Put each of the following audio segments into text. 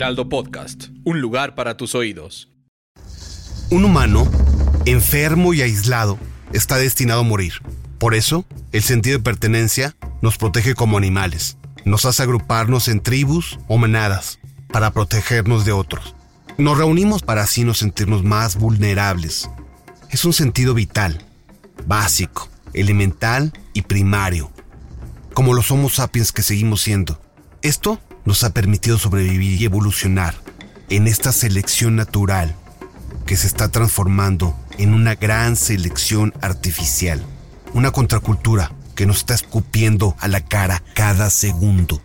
Podcast, un lugar para tus oídos. Un humano, enfermo y aislado, está destinado a morir. Por eso, el sentido de pertenencia nos protege como animales. Nos hace agruparnos en tribus o manadas para protegernos de otros. Nos reunimos para así no sentirnos más vulnerables. Es un sentido vital, básico, elemental y primario, como los Homo sapiens que seguimos siendo. Esto nos ha permitido sobrevivir y evolucionar en esta selección natural que se está transformando en una gran selección artificial, una contracultura que nos está escupiendo a la cara cada segundo.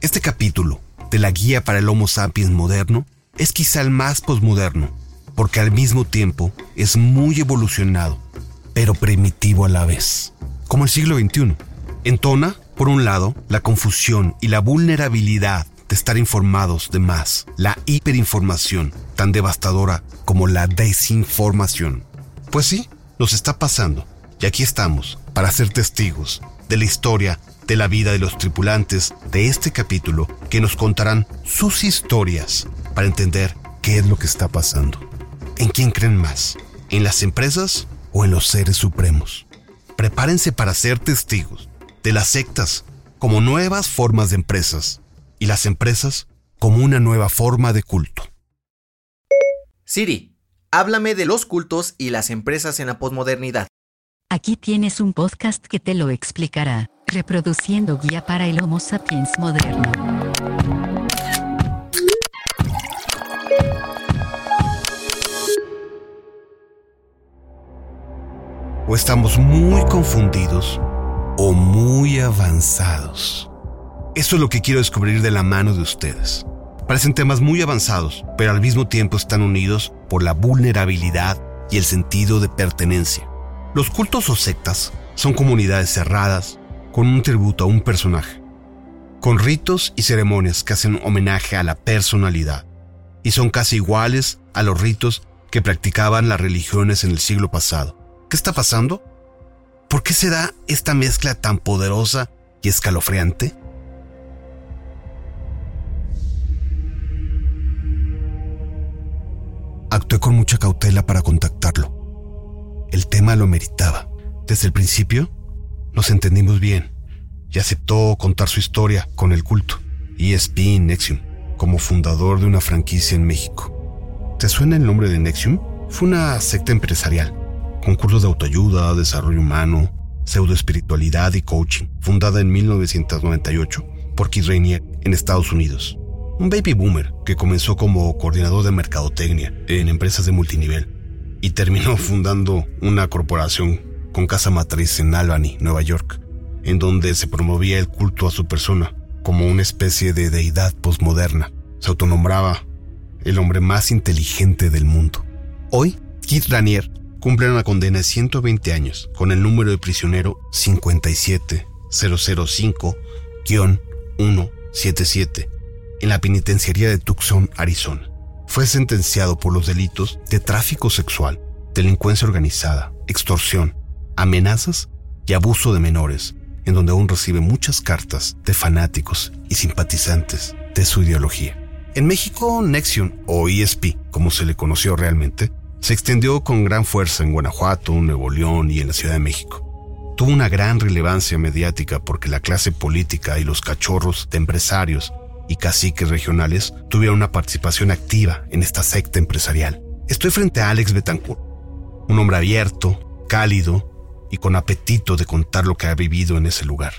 Este capítulo de la guía para el Homo sapiens moderno es quizá el más posmoderno, porque al mismo tiempo es muy evolucionado, pero primitivo a la vez, como el siglo XXI. Entona, por un lado, la confusión y la vulnerabilidad de estar informados de más, la hiperinformación, tan devastadora como la desinformación. Pues sí, nos está pasando, y aquí estamos, para ser testigos de la historia de la vida de los tripulantes de este capítulo que nos contarán sus historias para entender qué es lo que está pasando. ¿En quién creen más? ¿En las empresas o en los seres supremos? Prepárense para ser testigos de las sectas como nuevas formas de empresas y las empresas como una nueva forma de culto. Siri, háblame de los cultos y las empresas en la posmodernidad. Aquí tienes un podcast que te lo explicará, reproduciendo guía para el Homo sapiens moderno. O estamos muy confundidos o muy avanzados. Eso es lo que quiero descubrir de la mano de ustedes. Parecen temas muy avanzados, pero al mismo tiempo están unidos por la vulnerabilidad y el sentido de pertenencia. Los cultos o sectas son comunidades cerradas con un tributo a un personaje, con ritos y ceremonias que hacen homenaje a la personalidad, y son casi iguales a los ritos que practicaban las religiones en el siglo pasado. ¿Qué está pasando? ¿Por qué se da esta mezcla tan poderosa y escalofriante? Actué con mucha cautela para contactarlo. El tema lo meritaba. Desde el principio nos entendimos bien y aceptó contar su historia con el culto, ESP Nexium, como fundador de una franquicia en México. ¿Te suena el nombre de Nexium? Fue una secta empresarial, con cursos de autoayuda, desarrollo humano, pseudoespiritualidad y coaching, fundada en 1998 por Keith Rainier en Estados Unidos un baby boomer que comenzó como coordinador de mercadotecnia en empresas de multinivel y terminó fundando una corporación con casa matriz en Albany, Nueva York, en donde se promovía el culto a su persona como una especie de deidad posmoderna. Se autonombraba el hombre más inteligente del mundo. Hoy, Keith Ranier cumple una condena de 120 años con el número de prisionero 57005-177 en la penitenciaría de Tucson, Arizona. Fue sentenciado por los delitos de tráfico sexual, delincuencia organizada, extorsión, amenazas y abuso de menores, en donde aún recibe muchas cartas de fanáticos y simpatizantes de su ideología. En México, Nexion, o ESP, como se le conoció realmente, se extendió con gran fuerza en Guanajuato, Nuevo León y en la Ciudad de México. Tuvo una gran relevancia mediática porque la clase política y los cachorros de empresarios y caciques regionales tuvieron una participación activa en esta secta empresarial. Estoy frente a Alex Betancourt, un hombre abierto, cálido y con apetito de contar lo que ha vivido en ese lugar.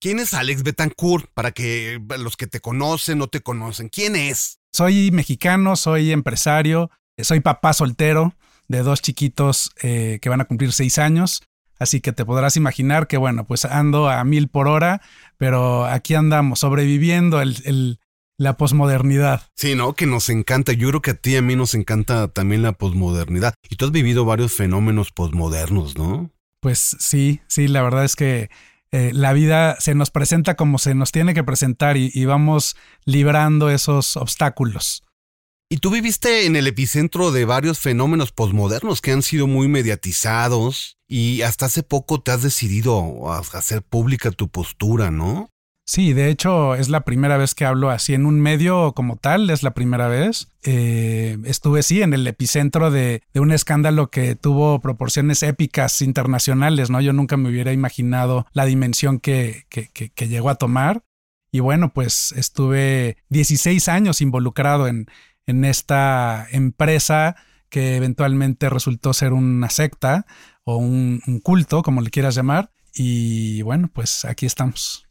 ¿Quién es Alex Betancourt? Para que los que te conocen o te conocen, ¿quién es? Soy mexicano, soy empresario, soy papá soltero de dos chiquitos eh, que van a cumplir seis años. así que te podrás imaginar que bueno, pues ando a mil por hora, pero aquí andamos sobreviviendo el, la posmodernidad. Sí, ¿no? Que nos encanta. Yo creo que a ti y a mí nos encanta también la posmodernidad. Y tú has vivido varios fenómenos posmodernos, ¿no? Pues sí, sí, la verdad es que eh, la vida se nos presenta como se nos tiene que presentar y, vamos librando esos obstáculos. Y tú viviste en el epicentro de varios fenómenos posmodernos que han sido muy mediatizados y hasta hace poco te has decidido a hacer pública tu postura, ¿no? Sí, de hecho es la primera vez que hablo así en un medio como tal, es la primera vez. Eh, estuve sí en el epicentro de, un escándalo que tuvo proporciones épicas internacionales, ¿no? Yo nunca me hubiera imaginado la dimensión que, llegó a tomar. Y bueno, pues estuve 16 años involucrado en, en esta empresa que eventualmente resultó ser una secta o un culto, como le quieras llamar. Y bueno, pues aquí estamos.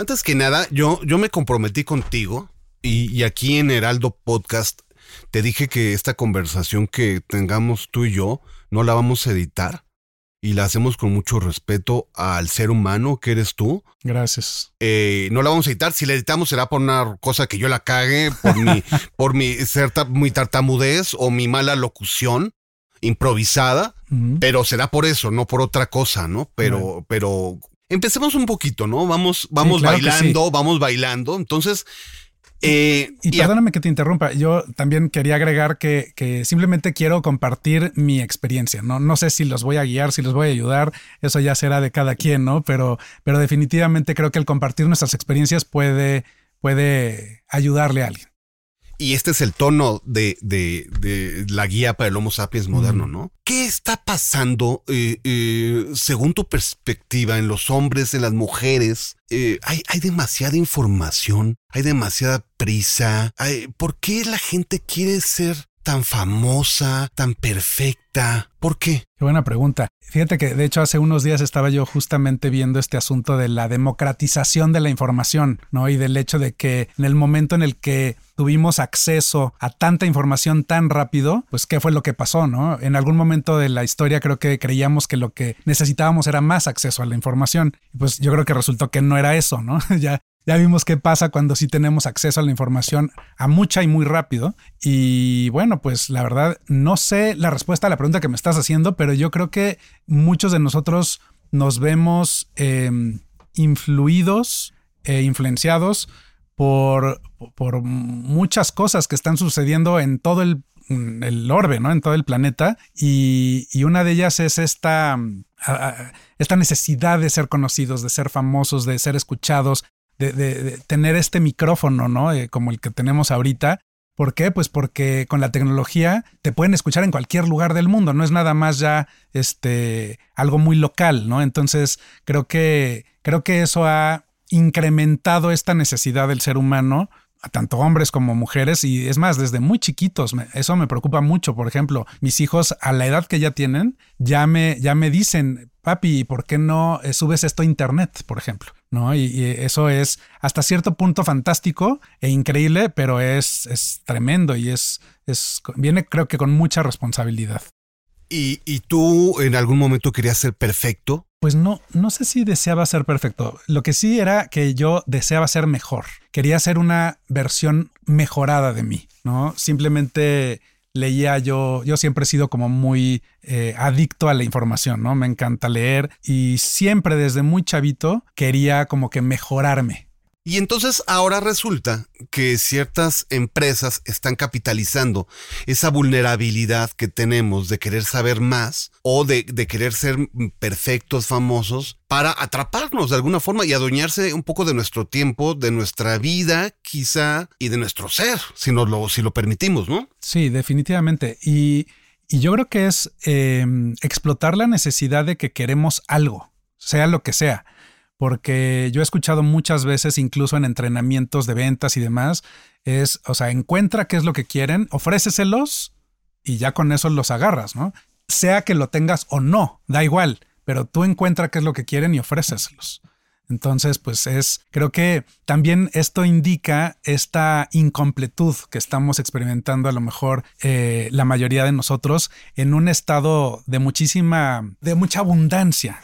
Antes que nada, yo, yo me comprometí contigo y, aquí en Heraldo Podcast te dije que esta conversación que tengamos tú y yo no la vamos a editar y la hacemos con mucho respeto al ser humano que eres tú. Gracias. Eh, no la vamos a editar. Si la editamos será por una cosa que yo la cague, por mi, por mi ser muy tartamudez o mi mala locución improvisada, pero será por eso, no por otra cosa, ¿no? Pero, pero empecemos un poquito, ¿no? Vamos, vamos bailando, vamos bailando. Entonces, eh, y, perdóname que te interrumpa, yo también quería agregar que, que, simplemente quiero compartir mi experiencia, ¿no? No sé si los voy a guiar, si los voy a ayudar, eso ya será de cada quien, ¿no? Pero, pero definitivamente creo que el compartir nuestras experiencias puede, puede ayudarle a alguien. Y este es el tono de, de, la guía para el Homo sapiens moderno, ¿no? ¿Qué está pasando, eh, eh, según tu perspectiva, en los hombres, en las mujeres? Eh, hay, hay, demasiada información, hay demasiada prisa. ¿Por qué la gente quiere ser tan famosa, tan perfecta? ¿Por qué? Qué buena pregunta. Fíjate que de hecho hace unos días estaba yo justamente viendo este asunto de la democratización de la información, ¿no? Y del hecho de que en el momento en el que tuvimos acceso a tanta información tan rápido, pues qué fue lo que pasó, ¿no? En algún momento de la historia creo que creíamos que lo que necesitábamos era más acceso a la información. Pues yo creo que resultó que no era eso, ¿no? ya ya vimos qué pasa cuando sí tenemos acceso a la información a mucha y muy rápido. Y bueno, pues la verdad no sé la respuesta a la pregunta que me estás haciendo, pero yo creo que muchos de nosotros nos vemos em, influidos e influenciados por, por, muchas cosas que están sucediendo en todo el, el orbe, ¿no? En todo el planeta. Y, y una de ellas es esta, esta necesidad de ser conocidos, de ser famosos, de ser escuchados, de, tener este micrófono, ¿no? Eh, como el que tenemos ahorita. ¿Por qué? Pues porque con la tecnología te pueden escuchar en cualquier lugar del mundo, no es nada más ya este algo muy local, ¿no? Entonces, creo que creo que eso ha incrementado esta necesidad del ser humano a tanto hombres como mujeres y es más, desde muy chiquitos, eso me preocupa mucho, por ejemplo, mis hijos a la edad que ya tienen, ya me, ya me dicen, papi, ¿por qué no eh, subes esto a internet, por ejemplo? ¿No? Y, eso es hasta cierto punto fantástico e increíble, pero es, es tremendo y es, es, viene creo que con mucha responsabilidad. ¿Y, ¿Y tú en algún momento querías ser perfecto? Pues no, no sé si deseaba ser perfecto. Lo que sí era que yo deseaba ser mejor. Quería ser una versión mejorada de mí, ¿no? Simplemente leía yo, yo siempre he sido como muy eh, adicto a la información, ¿no? Me encanta leer y siempre desde muy chavito quería como que mejorarme, y entonces ahora resulta que ciertas empresas están capitalizando esa vulnerabilidad que tenemos de querer saber más o de, querer ser perfectos, famosos, para atraparnos de alguna forma y adueñarse un poco de nuestro tiempo, de nuestra vida quizá y de nuestro ser, si, nos lo, si lo permitimos, ¿no? Sí, definitivamente. Y, yo creo que es em, explotar la necesidad de que queremos algo, sea lo que sea porque yo he escuchado muchas veces, incluso en entrenamientos de ventas y demás, es, o sea, encuentra qué es lo que quieren, ofréceselos y ya con eso los agarras, ¿no? Sea que lo tengas o no, da igual, pero tú encuentra qué es lo que quieren y ofréceselos. Entonces, pues es, creo que también esto indica esta incompletud que estamos experimentando a lo mejor eh, la mayoría de nosotros en un estado de muchísima, de mucha abundancia,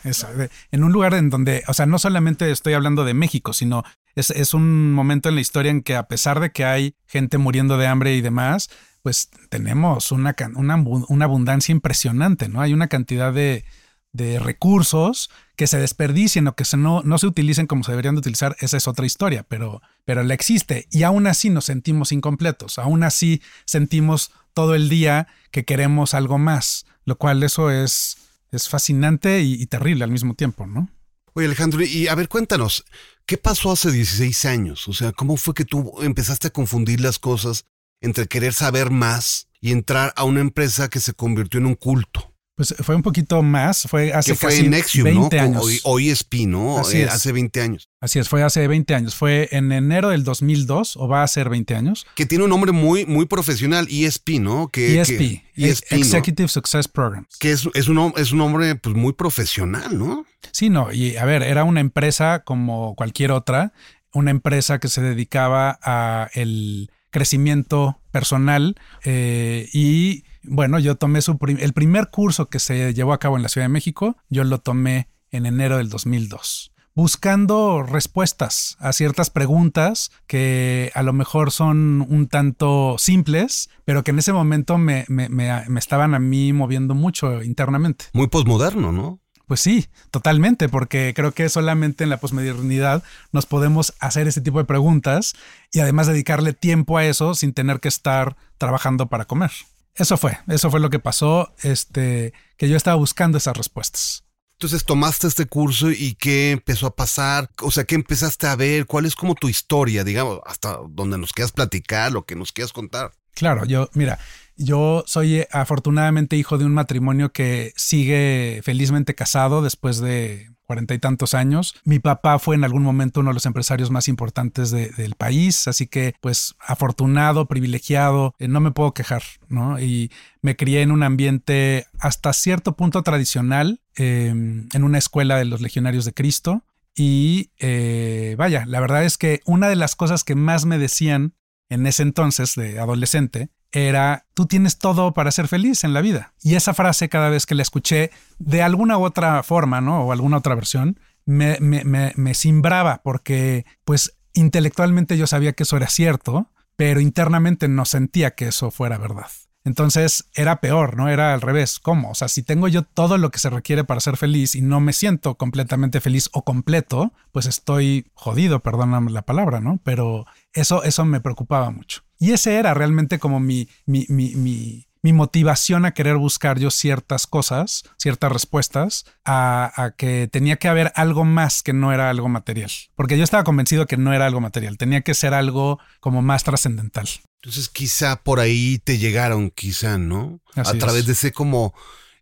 en un lugar en donde, o sea, no solamente estoy hablando de México, sino es, es un momento en la historia en que a pesar de que hay gente muriendo de hambre y demás, pues tenemos una, una, una abundancia impresionante, ¿no? Hay una cantidad de, de recursos que se desperdicien o que se no, no se utilicen como se deberían de utilizar, esa es otra historia, pero, pero la existe y aún así nos sentimos incompletos, aún así sentimos todo el día que queremos algo más, lo cual eso es, es fascinante y, y terrible al mismo tiempo, ¿no? Oye Alejandro, y a ver, cuéntanos, ¿qué pasó hace 16 años? O sea, ¿cómo fue que tú empezaste a confundir las cosas entre querer saber más y entrar a una empresa que se convirtió en un culto? Pues fue un poquito más, fue hace que fue casi Nexium, 20 ¿no? años. Hoy, ESP, ¿no? Así Eh, es. Hace 20 años. Así es, fue hace 20 años. Fue en enero del 2002 o va a ser 20 años. Que tiene un nombre muy, muy profesional, ESP, ¿no? Que, ESP, que- ESP, ¿no? Executive Success Programs. Que es, es, un, es un hombre pues, muy profesional, ¿no? Sí, no, y a ver, era una empresa como cualquier otra, una empresa que se dedicaba a el crecimiento personal eh, y bueno, yo tomé su prim- el primer curso que se llevó a cabo en la Ciudad de México, yo lo tomé en enero del 2002 buscando respuestas a ciertas preguntas que a lo mejor son un tanto simples, pero que en ese momento me, me- me- me estaban a mí moviendo mucho internamente. Muy posmoderno, ¿no? Pues sí, totalmente, porque creo que solamente en la posmodernidad nos podemos hacer ese tipo de preguntas y además dedicarle tiempo a eso sin tener que estar trabajando para comer. Eso fue, eso fue lo que pasó, este, que yo estaba buscando esas respuestas. Entonces tomaste este curso y qué empezó a pasar, o sea, qué empezaste a ver, cuál es como tu historia, digamos, hasta donde nos quieras platicar, lo que nos quieras contar. Claro, yo, mira, yo soy afortunadamente hijo de un matrimonio que sigue felizmente casado después de cuarenta y tantos años. Mi papá fue en algún momento uno de los empresarios más importantes de- del país, así que pues afortunado, privilegiado, eh, no me puedo quejar, ¿no? Y me crié en un ambiente hasta cierto punto tradicional, eh, en una escuela de los legionarios de Cristo. Y eh, vaya, la verdad es que una de las cosas que más me decían en ese entonces de adolescente era, tú tienes todo para ser feliz en la vida. Y esa frase cada vez que la escuché de alguna u otra forma, ¿no? O alguna otra versión, me, me, me, me cimbraba porque pues intelectualmente yo sabía que eso era cierto, pero internamente no sentía que eso fuera verdad. Entonces era peor, ¿no? Era al revés. ¿Cómo? O sea, si tengo yo todo lo que se requiere para ser feliz y no me siento completamente feliz o completo, pues estoy jodido, perdóname la palabra, ¿no? Pero eso, eso me preocupaba mucho. Y ese era realmente como mi, mi, mi, mi, mi motivación a querer buscar yo ciertas cosas, ciertas respuestas, a, a que tenía que haber algo más que no era algo material. Porque yo estaba convencido que no era algo material, tenía que ser algo como más trascendental. Entonces quizá por ahí te llegaron, quizá, ¿no? Así a es. través de ese como,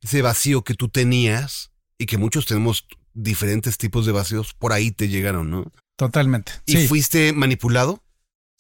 ese vacío que tú tenías y que muchos tenemos diferentes tipos de vacíos, por ahí te llegaron, ¿no? Totalmente. ¿Y Sí. fuiste manipulado?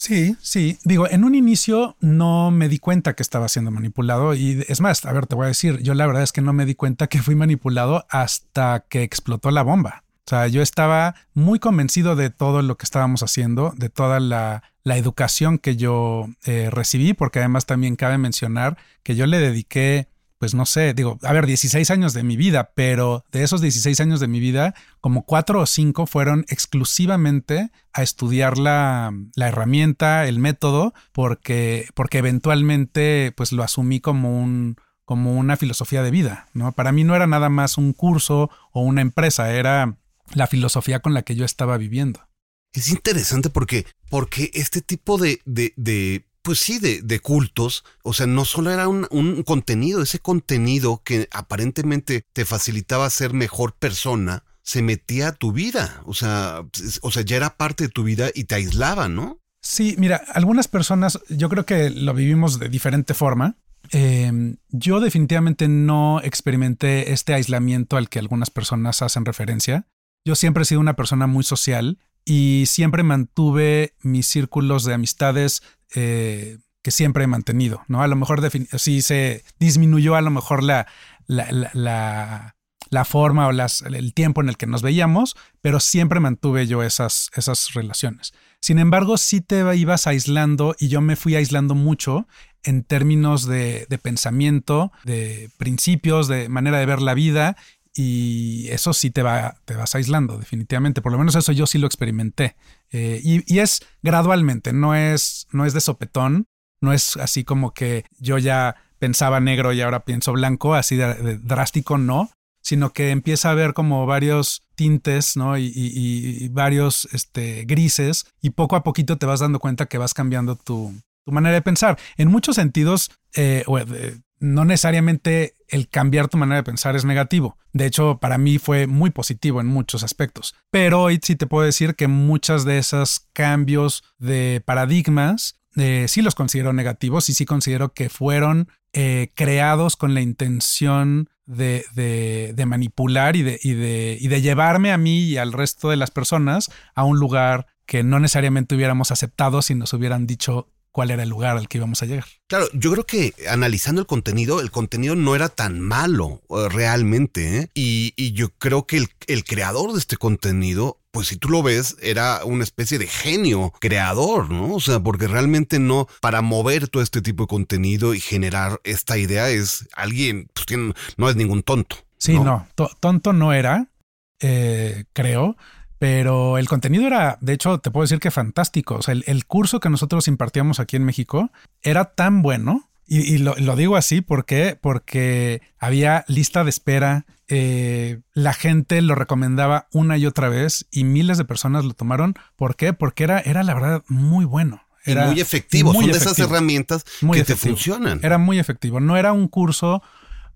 Sí, sí. Digo, en un inicio no me di cuenta que estaba siendo manipulado y es más, a ver, te voy a decir, yo la verdad es que no me di cuenta que fui manipulado hasta que explotó la bomba. O sea, yo estaba muy convencido de todo lo que estábamos haciendo, de toda la, la educación que yo eh, recibí, porque además también cabe mencionar que yo le dediqué, pues no sé, digo, a ver, 16 años de mi vida, pero de esos 16 años de mi vida, como cuatro o cinco fueron exclusivamente a estudiar la, la herramienta, el método, porque, porque eventualmente pues lo asumí como un como una filosofía de vida, ¿no? Para mí no era nada más un curso o una empresa, era la filosofía con la que yo estaba viviendo. Es interesante porque, porque este tipo de, de, de pues sí, de, de cultos, o sea, no solo era un, contenido, ese contenido que aparentemente te facilitaba ser mejor persona, se metía a tu vida, o sea, o sea, ya era parte de tu vida y te aislaba, ¿no? Sí, mira, algunas personas, yo creo que lo vivimos de diferente forma. Eh, yo definitivamente no experimenté este aislamiento al que algunas personas hacen referencia. Yo siempre he sido una persona muy social y siempre mantuve mis círculos de amistades eh, que siempre he mantenido, ¿no? A lo mejor sí se disminuyó a lo mejor la, la, la, forma o el tiempo en el que nos veíamos, pero siempre mantuve yo esas, esas relaciones. Sin embargo, sí te ibas aislando y yo me fui aislando mucho en términos de, pensamiento, de principios, de manera de ver la vida y eso sí te, va, te vas aislando, definitivamente. Por lo menos eso yo sí lo experimenté. Eh, y, es gradualmente, no es, no es de sopetón, no es así como que yo ya pensaba negro y ahora pienso blanco, así de, drástico, no, sino que empieza a haber como varios tintes, ¿no? Y, varios este, grises, y poco a poquito te vas dando cuenta que vas cambiando tu, tu manera de pensar. En muchos sentidos, eh, no necesariamente el cambiar tu manera de pensar es negativo. De hecho, para mí fue muy positivo en muchos aspectos. Pero hoy sí te puedo decir que muchos de esos cambios de paradigmas eh, sí los considero negativos y sí considero que fueron eh, creados con la intención de, manipular y de llevarme a mí y al resto de las personas a un lugar que no necesariamente hubiéramos aceptado si nos hubieran dicho cuál era el lugar al que íbamos a llegar. Claro, yo creo que analizando el contenido, el contenido no era tan malo eh, realmente. ¿eh? Y, yo creo que el, creador de este contenido, pues si tú lo ves, era una especie de genio creador, ¿no? O sea, porque realmente no, para mover todo este tipo de contenido y generar esta idea es alguien, pues no es ningún tonto. Sí, no, tonto no era, eh, creo pero el contenido era, de hecho, te puedo decir que fantástico. O sea, el, curso que nosotros impartíamos aquí en México era tan bueno. Y, lo, digo así porque, porque había lista de espera, eh, la gente lo recomendaba una y otra vez y miles de personas lo tomaron. ¿Por qué? Porque era, era la verdad muy bueno. Era muy efectivo. Son de esas herramientas que te funcionan. Era muy efectivo. No era un curso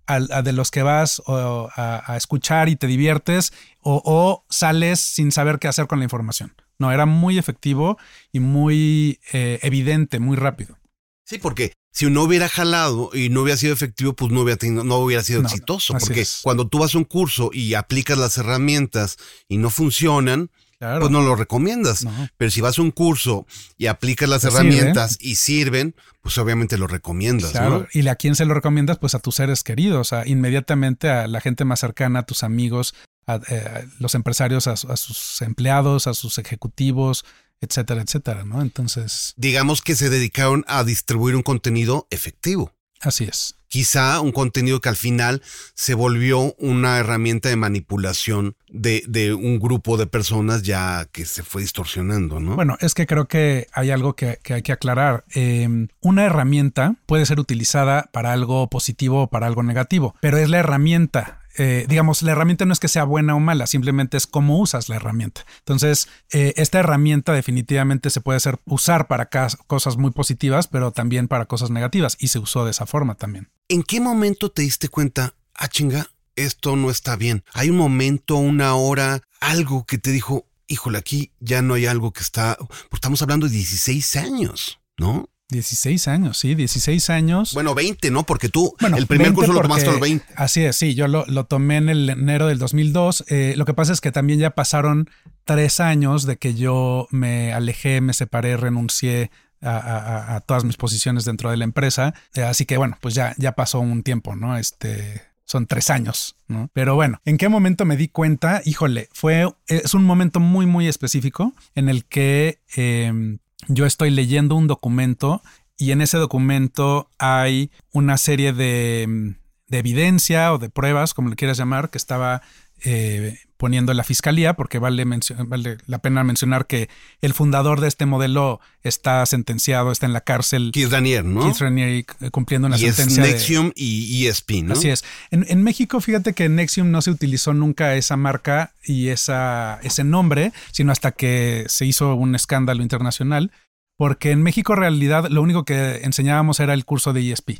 de los que vas a, escuchar y te diviertes o, sales sin saber qué hacer con la información. No, era muy efectivo y muy eh, evidente, muy rápido. Sí, porque si no hubiera jalado y no hubiera sido efectivo, pues no hubiera, no hubiera sido exitoso. Porque cuando tú vas a un curso y aplicas las herramientas y no funcionan, pues no lo recomiendas. Pero si vas a un curso y aplicas las herramientas y sirven, pues obviamente lo recomiendas. Claro. ¿Y a quién se lo recomiendas? Pues a tus seres queridos, a, inmediatamente a la gente más cercana, a tus amigos, a, eh, los empresarios, a, sus empleados, a sus ejecutivos, etcétera, etcétera, ¿no? Entonces. Digamos que se dedicaron a distribuir un contenido efectivo. Así es. Quizá un contenido que al final se volvió una herramienta de manipulación de, de, un grupo de personas ya que se fue distorsionando, ¿no? Bueno, es que creo que hay algo que, hay que aclarar. Em, una herramienta puede ser utilizada para algo positivo o para algo negativo, pero es la herramienta eh, digamos, la herramienta no es que sea buena o mala, simplemente es cómo usas la herramienta. Entonces, eh, esta herramienta definitivamente se puede hacer, usar para cosas muy positivas, pero también para cosas negativas, y se usó de esa forma también. ¿En qué momento te diste cuenta, ah, chinga, esto no está bien? ¿Hay un momento, una hora, algo que te dijo, híjole, aquí ya no hay algo que está, estamos hablando de 16 años, ¿no? 16 años, sí, 16 años. Bueno, 20, ¿no? Porque tú el primer curso lo tomaste a los 20. Así es, sí, yo lo, tomé en el enero del 2002. Eh, lo que pasa es que también ya pasaron tres años de que yo me alejé, me separé, renuncié a, todas mis posiciones dentro de la empresa. Eh, así que bueno, pues ya, ya pasó un tiempo, ¿no? Este, son tres años, ¿no? Pero bueno, ¿en qué momento me di cuenta? Híjole, fue, es un momento muy, muy específico en el que em, yo estoy leyendo un documento y en ese documento hay una serie de, de evidencia o de pruebas, como le quieras llamar, que estaba eh, poniendo la fiscalía, porque vale, vale, la pena mencionar que el fundador de este modelo está sentenciado, está en la cárcel. Keith Ranier, ¿no? Keith Ranier eh, cumpliendo una y sentencia. Es Nexium y ESP, ¿no? Así es. En, en, México, fíjate que Nexium no se utilizó nunca esa marca y esa, ese nombre, sino hasta que se hizo un escándalo internacional porque en México en realidad lo único que enseñábamos era el curso de ESP.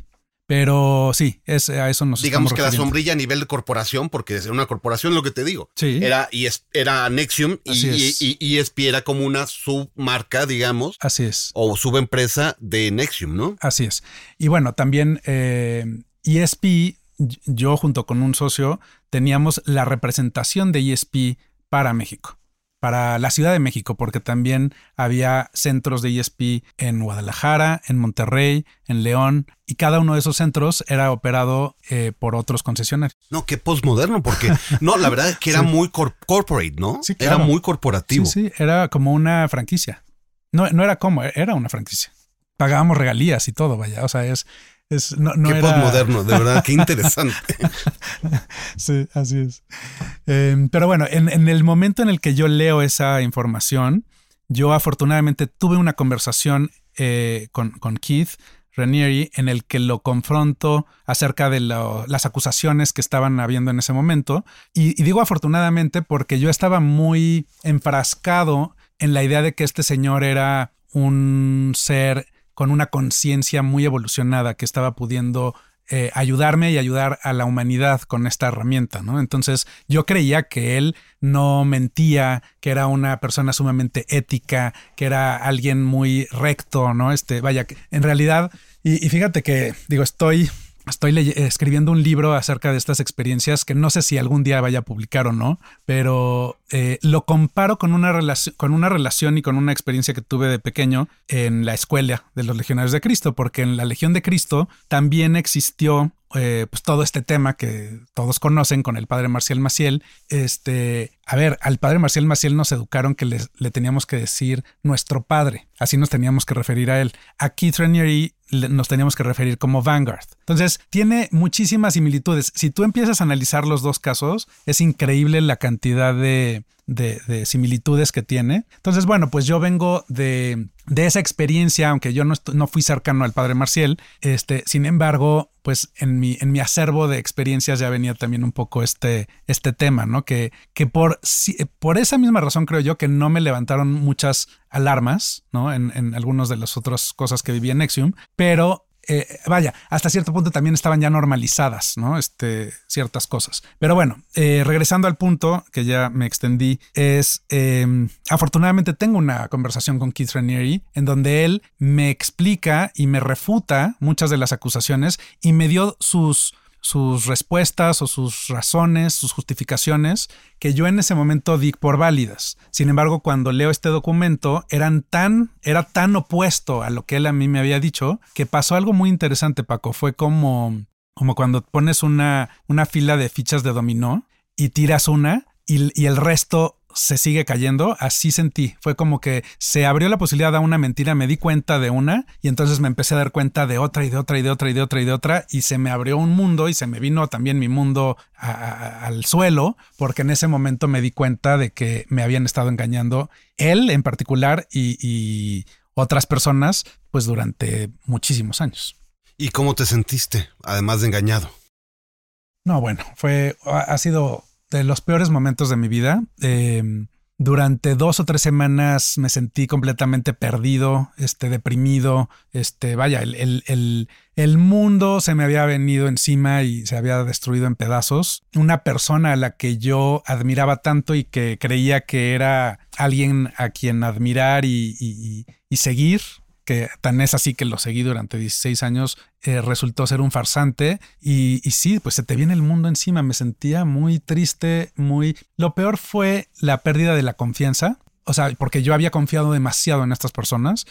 Pero sí, es, a eso nos Digamos que la sombrilla a nivel de corporación, porque es una corporación lo que te digo. Sí. Era, era Nexium y, ESP era como una submarca, digamos. Así es. O subempresa de Nexium, ¿no? Así es. Y bueno, también eh, ESP, yo junto con un socio teníamos la representación de ESP para México. Para la Ciudad de México, porque también había centros de ESP en Guadalajara, en Monterrey, en León, y cada uno de esos centros era operado eh, por otros concesionarios. No, qué postmoderno, porque no, la verdad es que era muy corporate, ¿no? Sí, Era muy corporativo. Sí, sí, era como una franquicia. No, no era como, era una franquicia. Pagábamos regalías y todo, vaya. O sea, es, es no, no qué era. postmoderno, de verdad, qué interesante. sí, así es. Eh, pero bueno, en, el momento en el que yo leo esa información, yo afortunadamente tuve una conversación eh, con, Keith Ranieri en el que lo confronto acerca de las acusaciones que estaban habiendo en ese momento. Y, y digo afortunadamente porque yo estaba muy enfrascado en la idea de que este señor era un ser con una conciencia muy evolucionada que estaba pudiendo eh, ayudarme y ayudar a la humanidad con esta herramienta, ¿no? Entonces yo creía que él no mentía, que era una persona sumamente ética, que era alguien muy recto, ¿no? Este, vaya, en realidad, y fíjate que, digo, estoy Estoy escribiendo un libro acerca de estas experiencias que no sé si algún día vaya a publicar o no, pero eh, lo comparo con una, relación, con una relación y con una experiencia que tuve de pequeño en la escuela de los legionarios de Cristo, porque en la Legión de Cristo también existió eh, pues todo este tema que todos conocen con el padre Marcial Maciel. Este, a ver, al padre Marcial Maciel nos educaron que le teníamos que decir nuestro padre, así nos teníamos que referir a él. A Keith Raniere nos teníamos que referir como Vanguard. Entonces, tiene muchísimas similitudes. Si tú empiezas a analizar los dos casos, es increíble la cantidad de, de- de similitudes que tiene. Entonces, bueno, pues yo vengo de, esa experiencia, aunque yo no, fui cercano al padre Marcial, este, sin embargo, pues en mi, acervo de experiencias ya venía también un poco este, este tema, ¿no? Que por, si- por esa misma razón creo yo que no me levantaron muchas alarmas, ¿no? En, en algunas de las otras cosas que viví en Nexium, pero eh, vaya, hasta cierto punto también estaban ya normalizadas, ¿no? Este, ciertas cosas. Pero bueno, eh, regresando al punto que ya me extendí, es eh, afortunadamente tengo una conversación con Keith Raniere en donde él me explica y me refuta muchas de las acusaciones y me dio sus sus respuestas o sus razones, sus justificaciones, que yo en ese momento di por válidas. Sin embargo, cuando leo este documento, eran tan, era tan opuesto a lo que él a mí me había dicho, que pasó algo muy interesante, Paco. Fue como, como cuando pones una, una fila de fichas de dominó y tiras una y, y el resto se sigue cayendo, así sentí. Fue como que se abrió la posibilidad a una mentira, me di cuenta de una y entonces me empecé a dar cuenta de otra y de otra y de otra y de otra y de otra y se me abrió un mundo y se me vino también mi mundo a- a- al suelo porque en ese momento me di cuenta de que me habían estado engañando él en particular y, y otras personas pues durante muchísimos años. ¿Y cómo te sentiste, además de engañado? No, bueno, fue, ha ha sido de los peores momentos de mi vida. Eh, durante dos o tres semanas me sentí completamente perdido, este, deprimido. Este, vaya, el, el, el, el mundo se me había venido encima y se había destruido en pedazos. Una persona a la que yo admiraba tanto y que creía que era alguien a quien admirar y, y, y seguir, que tan es así que lo seguí durante 16 años, eh, resultó ser un farsante y, y, sí, pues se te viene el mundo encima, me sentía muy triste, muy... Lo peor fue la pérdida de la confianza, o sea, porque yo había confiado demasiado en estas personas,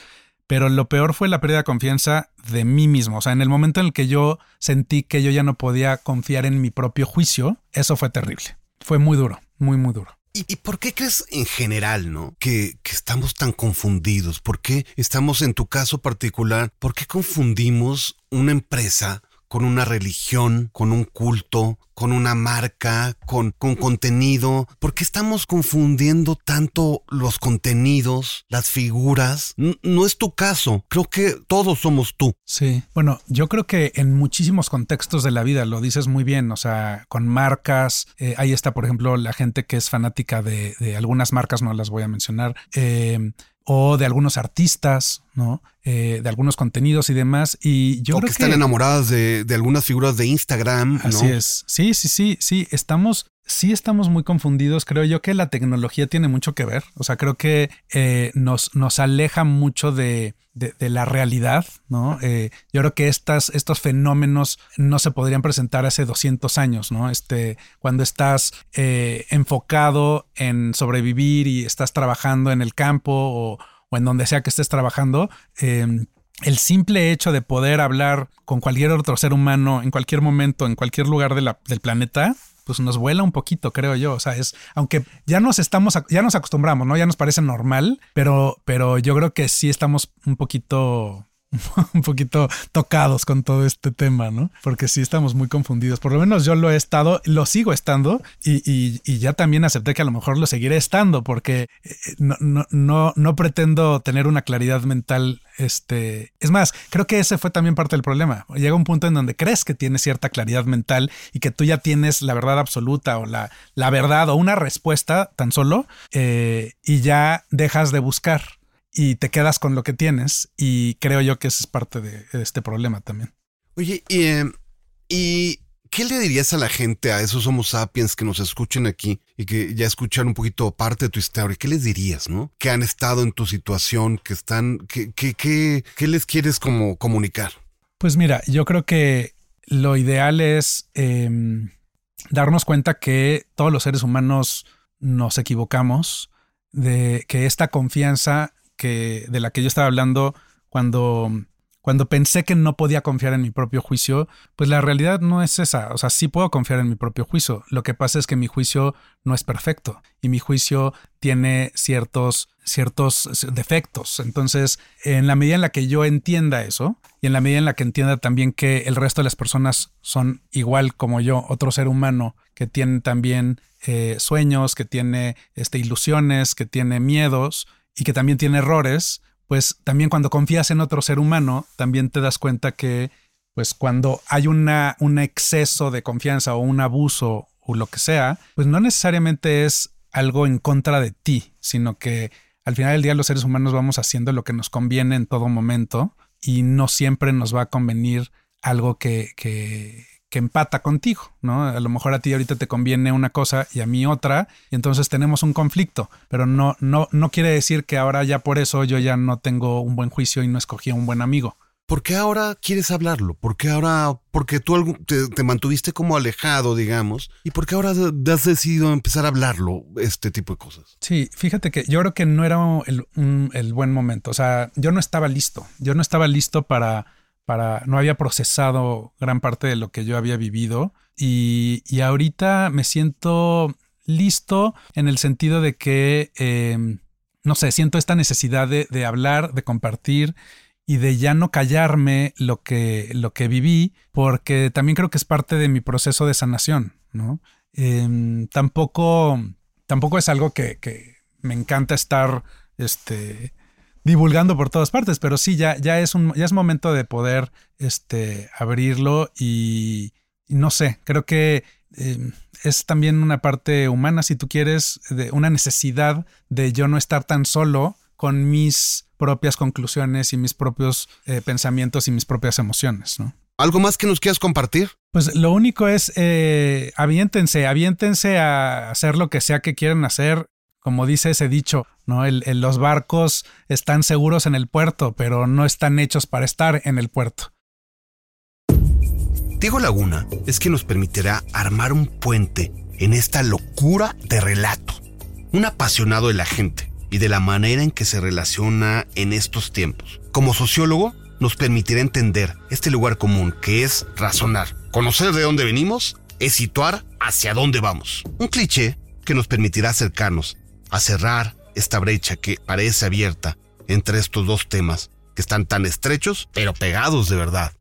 pero lo peor fue la pérdida de confianza de mí mismo, o sea, en el momento en el que yo sentí que yo ya no podía confiar en mi propio juicio, eso fue terrible, fue muy duro, muy, muy duro. ¿Y, ¿Y, por qué crees en general, no? Que, que, estamos tan confundidos. ¿Por qué estamos, en tu caso particular, por qué confundimos una empresa con una religión, con un culto, con una marca, con, con contenido? ¿Por qué estamos confundiendo tanto los contenidos, las figuras? No es tu caso. Creo que todos somos tú. Sí. Bueno, yo creo que en muchísimos contextos de la vida lo dices muy bien. O sea, con marcas. Eh, ahí está, por ejemplo, la gente que es fanática de, de algunas marcas, no las voy a mencionar. Eh, o de algunos artistas, ¿no? Eh, de algunos contenidos y demás. Y yo o creo que están enamoradas de, de, algunas figuras de Instagram. Así es. Sí, sí, sí, sí. Estamos, sí estamos muy confundidos. Creo yo que la tecnología tiene mucho que ver. O sea, creo que eh, nos, nos aleja mucho de, de, de la realidad, ¿no? Eh, yo creo que estas, estos fenómenos no se podrían presentar hace 200 años, ¿no? Este, cuando estás eh, enfocado en sobrevivir y estás trabajando en el campo o, o en donde sea que estés trabajando, eh, el simple hecho de poder hablar con cualquier otro ser humano en cualquier momento, en cualquier lugar del planeta, pues nos vuela un poquito, creo yo. O sea, es, aunque ya nos estamos, ya nos acostumbramos, ¿no? Ya nos parece normal, pero, pero yo creo que sí estamos un poquito un poquito tocados con todo este tema, ¿no? Porque sí estamos muy confundidos. Por lo menos yo lo he estado, lo sigo estando y, y, ya también acepté que a lo mejor lo seguiré estando porque eh, no, no, no, no pretendo tener una claridad mental. Este, es más, creo que ese fue también parte del problema. Llega un punto en donde crees que tienes cierta claridad mental y que tú ya tienes la verdad absoluta o la, la verdad o una respuesta tan solo eh, y ya dejas de buscar y te quedas con lo que tienes. Y creo yo que ese es parte de este problema también. Oye, y, eh, ¿y qué le dirías a la gente, a esos Homo sapiens que nos escuchen aquí y que ya escuchan un poquito parte de tu historia? ¿Qué les dirías, no? Que han estado en tu situación, que están, que, que, que, ¿qué les quieres como comunicar? Pues mira, yo creo que lo ideal es eh, darnos cuenta que todos los seres humanos nos equivocamos, de que esta confianza que, de la que yo estaba hablando cuando, cuando pensé que no podía confiar en mi propio juicio, pues la realidad no es esa. O sea, sí puedo confiar en mi propio juicio. Lo que pasa es que mi juicio no es perfecto y mi juicio tiene ciertos, ciertos defectos. Entonces, en la medida en la que yo entienda eso y en la medida en la que entienda también que el resto de las personas son igual como yo, otro ser humano que tiene también eh, sueños, que tiene este, ilusiones, que tiene miedos, y que también tiene errores, pues también cuando confías en otro ser humano, también te das cuenta que pues cuando hay una, un exceso de confianza o un abuso o lo que sea, pues no necesariamente es algo en contra de ti, sino que al final del día los seres humanos vamos haciendo lo que nos conviene en todo momento y no siempre nos va a convenir algo que, que, que empata contigo, ¿no? A lo mejor a ti ahorita te conviene una cosa y a mí otra, y entonces tenemos un conflicto, pero no, no, no quiere decir que ahora ya por eso yo ya no tengo un buen juicio y no escogí a un buen amigo. ¿Por qué ahora quieres hablarlo? ¿Por qué ahora, porque tú te, te, mantuviste como alejado, digamos, y por qué ahora has decidido empezar a hablarlo, este tipo de cosas? Sí, fíjate que yo creo que no era el, un, el buen momento, o sea, yo no estaba listo, yo no estaba listo para para, no había procesado gran parte de lo que yo había vivido y, y ahorita me siento listo en el sentido de que, eh, no sé, siento esta necesidad de, de, hablar, de compartir y de ya no callarme lo que, lo que viví, porque también creo que es parte de mi proceso de sanación, ¿no? Eh, tampoco, tampoco es algo que, que me encanta estar, este, divulgando por todas partes, pero sí, ya, ya, es, un, ya es momento de poder este, abrirlo y, y no sé, creo que eh, es también una parte humana, si tú quieres, de una necesidad de yo no estar tan solo con mis propias conclusiones y mis propios eh, pensamientos y mis propias emociones, ¿no? ¿Algo más que nos quieras compartir? Pues lo único es, eh, aviéntense, aviéntense a hacer lo que sea que quieran hacer como dice ese dicho, ¿no? Los barcos están seguros en el puerto, pero no están hechos para estar en el puerto. Diego Laguna es que nos permitirá armar un puente en esta locura de relato. Un apasionado de la gente y de la manera en que se relaciona en estos tiempos. Como sociólogo, nos permitirá entender este lugar común que es razonar. Conocer de dónde venimos es situar hacia dónde vamos. Un cliché que nos permitirá acercarnos a cerrar esta brecha que parece abierta entre estos dos temas que están tan estrechos pero pegados de verdad.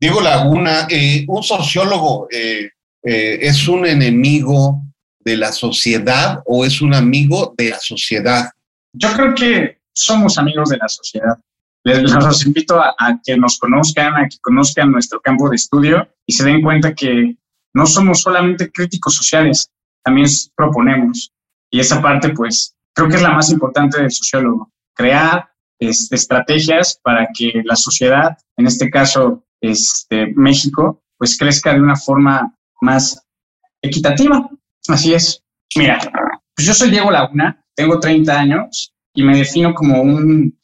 Diego Laguna, eh, un sociólogo, eh, eh, ¿es un enemigo de la sociedad o es un amigo de la sociedad? Yo creo que somos amigos de la sociedad. Les, los invito a, a que nos conozcan, a que conozcan nuestro campo de estudio y se den cuenta que no somos solamente críticos sociales, también proponemos. Y esa parte, pues, creo que es la más importante del sociólogo, crear este, estrategias para que la sociedad, en este caso este, México, pues crezca de una forma más equitativa. Así es. Mira, pues yo soy Diego Laguna, tengo 30 años y me defino como un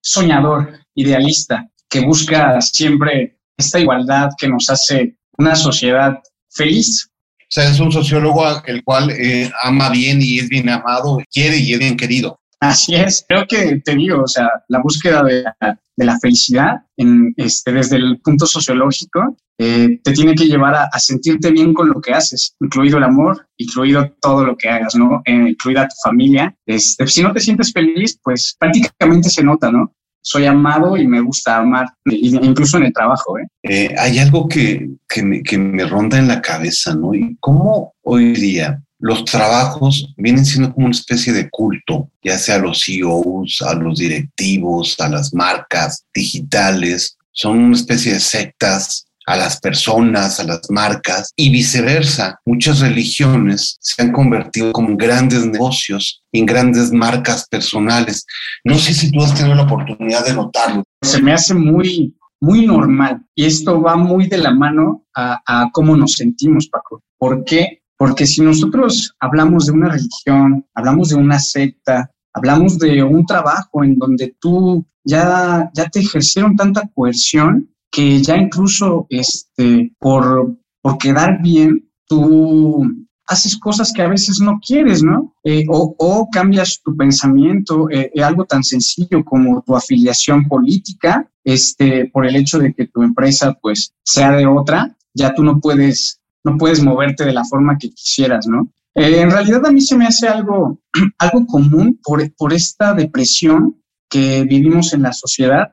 soñador, idealista, que busca siempre esta igualdad que nos hace una sociedad feliz. O sea, es un sociólogo el cual eh, ama bien y es bien amado, quiere y es bien querido. Así es, creo que te digo, o sea, la búsqueda de, la felicidad en, este, desde el punto sociológico eh, te tiene que llevar a, sentirte bien con lo que haces, incluido el amor, incluido todo lo que hagas, ¿no? Eh, incluida tu familia. Este, si no te sientes feliz, pues prácticamente se nota, ¿no? Soy amado y me gusta amar, incluso en el trabajo. ¿eh? eh hay algo que, que, me, que me ronda en la cabeza, ¿no? ¿Y cómo hoy día los trabajos vienen siendo como una especie de culto, ya sea a los CEOs, a los directivos, a las marcas digitales, son una especie de sectas a las personas, a las marcas y viceversa. Muchas religiones se han convertido como grandes negocios, en grandes marcas personales. No sé si tú has tenido la oportunidad de notarlo. Se me hace muy, muy normal y esto va muy de la mano a, a cómo nos sentimos, Paco. ¿Por qué? Porque si nosotros hablamos de una religión, hablamos de una secta, hablamos de un trabajo en donde tú ya, ya te ejercieron tanta coerción que ya incluso este, por, por quedar bien, tú haces cosas que a veces no quieres, ¿no? Eh, o, cambias tu pensamiento, eh, eh, algo tan sencillo como tu afiliación política, este, por el hecho de que tu empresa pues sea de otra, ya tú no puedes no puedes moverte de la forma que quisieras, ¿no? Eh, en realidad a mí se me hace algo, algo común por, por esta depresión que vivimos en la sociedad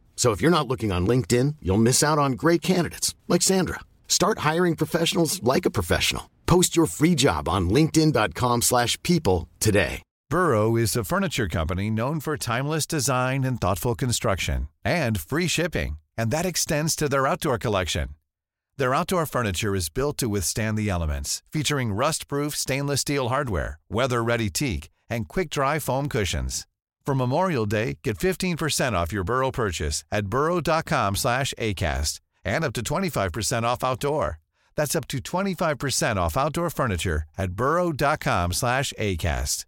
So if you're not looking on LinkedIn, you'll miss out on great candidates like Sandra. Start hiring professionals like a professional. Post your free job on linkedin.com/people today. Burrow is a furniture company known for timeless design and thoughtful construction and free shipping, and that extends to their outdoor collection. Their outdoor furniture is built to withstand the elements, featuring rust-proof stainless steel hardware, weather-ready teak, and quick-dry foam cushions. For Memorial Day, get 15% off your Burrow purchase at burrow.com slash ACAST and up to 25% off outdoor. That's up to 25% off outdoor furniture at burrow.com slash ACAST.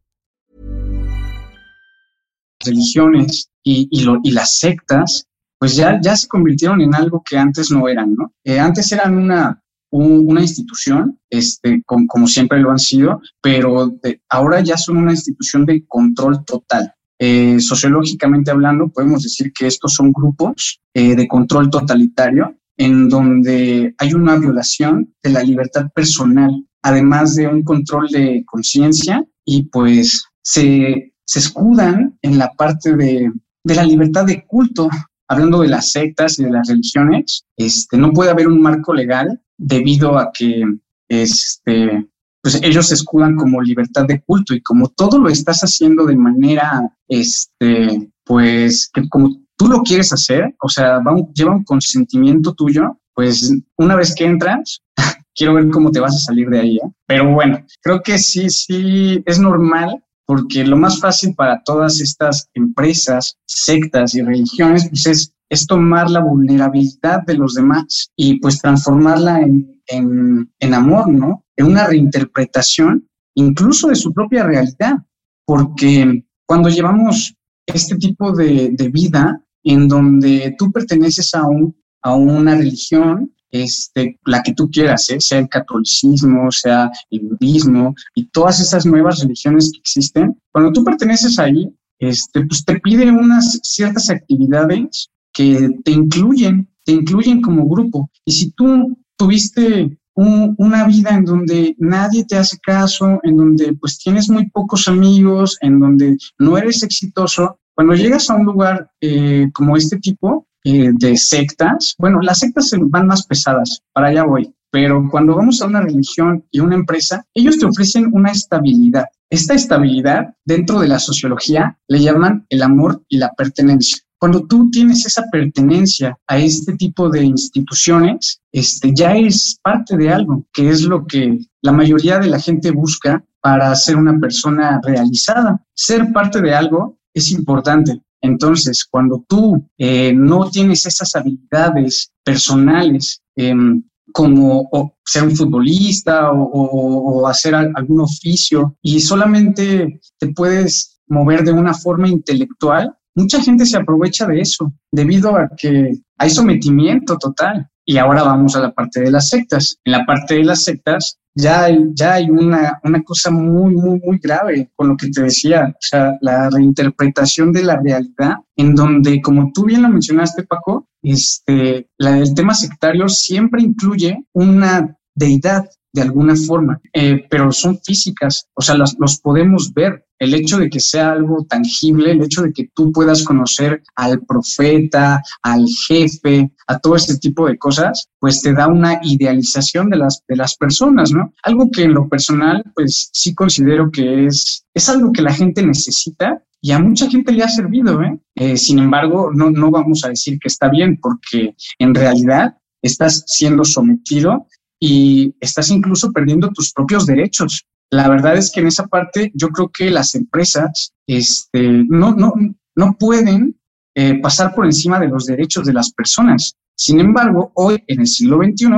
Religiones y, y, lo, y, las sectas, pues ya, ya se convirtieron en algo que antes no eran, ¿no? Eh, antes eran una, un, una institución, este, con, como siempre lo han sido, pero de, ahora ya son una institución de control total. Eh, sociológicamente hablando, podemos decir que estos son grupos eh, de control totalitario en donde hay una violación de la libertad personal, además de un control de conciencia y pues se, se, escudan en la parte de, de, la libertad de culto. Hablando de las sectas y de las religiones, este, no puede haber un marco legal debido a que este, pues ellos se escudan como libertad de culto y como todo lo estás haciendo de manera, este, pues, que como tú lo quieres hacer, o sea, lleva un consentimiento tuyo, pues una vez que entras, quiero ver cómo te vas a salir de ahí. ¿eh? Pero bueno, creo que sí, sí, es normal porque lo más fácil para todas estas empresas, sectas y religiones, pues es, es tomar la vulnerabilidad de los demás y pues transformarla en, en, en amor, ¿no? En una reinterpretación incluso de su propia realidad, porque cuando llevamos este tipo de, de vida en donde tú perteneces a, un, a una religión, este, la que tú quieras, ¿eh? sea el catolicismo, sea el budismo y todas esas nuevas religiones que existen, cuando tú perteneces ahí, este, pues te pide unas ciertas actividades que te incluyen, te incluyen como grupo. Y si tú tuviste una vida en donde nadie te hace caso, en donde pues tienes muy pocos amigos, en donde no eres exitoso, cuando llegas a un lugar eh, como este tipo eh, de sectas, bueno, las sectas van más pesadas, para allá voy, pero cuando vamos a una religión y una empresa, ellos te ofrecen una estabilidad. Esta estabilidad dentro de la sociología le llaman el amor y la pertenencia. Cuando tú tienes esa pertenencia a este tipo de instituciones, este, ya es parte de algo, que es lo que la mayoría de la gente busca para ser una persona realizada. Ser parte de algo es importante. Entonces, cuando tú eh, no tienes esas habilidades personales, em, como ser un futbolista o, hacer algún oficio y solamente te puedes mover de una forma intelectual, mucha gente se aprovecha de eso debido a que hay sometimiento total. Y ahora vamos a la parte de las sectas. En la parte de las sectas ya hay, ya hay una, una cosa muy, muy, muy grave con lo que te decía, o sea, la reinterpretación de la realidad, en donde, como tú bien lo mencionaste, Paco, este, la, el tema sectario siempre incluye una deidad de alguna forma, eh, pero son físicas, o sea, las, los podemos ver. El hecho de que sea algo tangible, el hecho de que tú puedas conocer al profeta, al jefe, a todo este tipo de cosas, pues te da una idealización de las, de las personas, ¿no? Algo que en lo personal, pues sí considero que es, es algo que la gente necesita y a mucha gente le ha servido, ¿eh? eh sin embargo, no, no vamos a decir que está bien, porque en realidad estás siendo sometido y estás incluso perdiendo tus propios derechos. La verdad es que en esa parte yo creo que las empresas este, no, no, no pueden eh, pasar por encima de los derechos de las personas. Sin embargo, hoy en el siglo XXI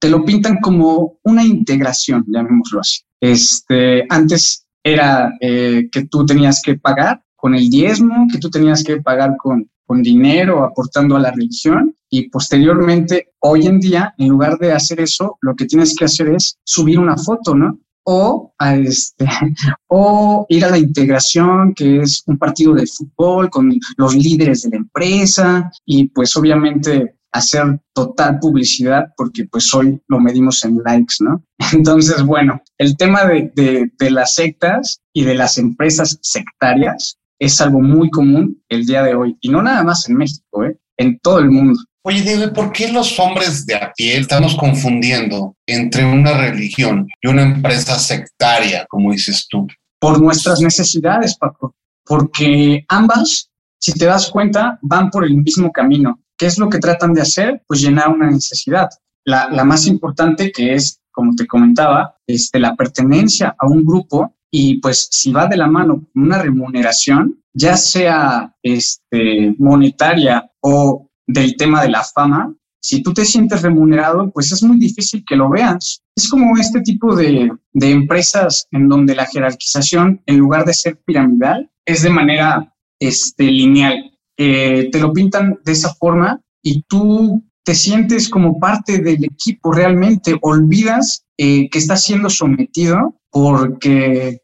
te lo pintan como una integración, llamémoslo así. Este, antes era eh, que tú tenías que pagar con el diezmo, que tú tenías que pagar con, con dinero, aportando a la religión, y posteriormente, hoy en día, en lugar de hacer eso, lo que tienes que hacer es subir una foto, ¿no? O, este, o ir a la integración, que es un partido de fútbol con los líderes de la empresa y pues obviamente hacer total publicidad porque pues hoy lo medimos en likes, ¿no? Entonces, bueno, el tema de, de las sectas y de las empresas sectarias es algo muy común el día de hoy y no nada más en México, ¿eh? en todo el mundo. Oye, Diego, ¿por qué los hombres de a pie estamos confundiendo entre una religión y una empresa sectaria, como dices tú? Por nuestras necesidades, Paco. Porque ambas, si te das cuenta, van por el mismo camino. ¿Qué es lo que tratan de hacer? Pues llenar una necesidad. La, la más importante que es, como te comentaba, este, la pertenencia a un grupo y pues si va de la mano con una remuneración, ya sea este, monetaria o del tema de la fama, si tú te sientes remunerado, pues es muy difícil que lo veas. Es como este tipo de, de empresas en donde la jerarquización, en lugar de ser piramidal, es de manera este, lineal. Eh, te lo pintan de esa forma y tú te sientes como parte del equipo realmente, olvidas eh, que estás siendo sometido porque,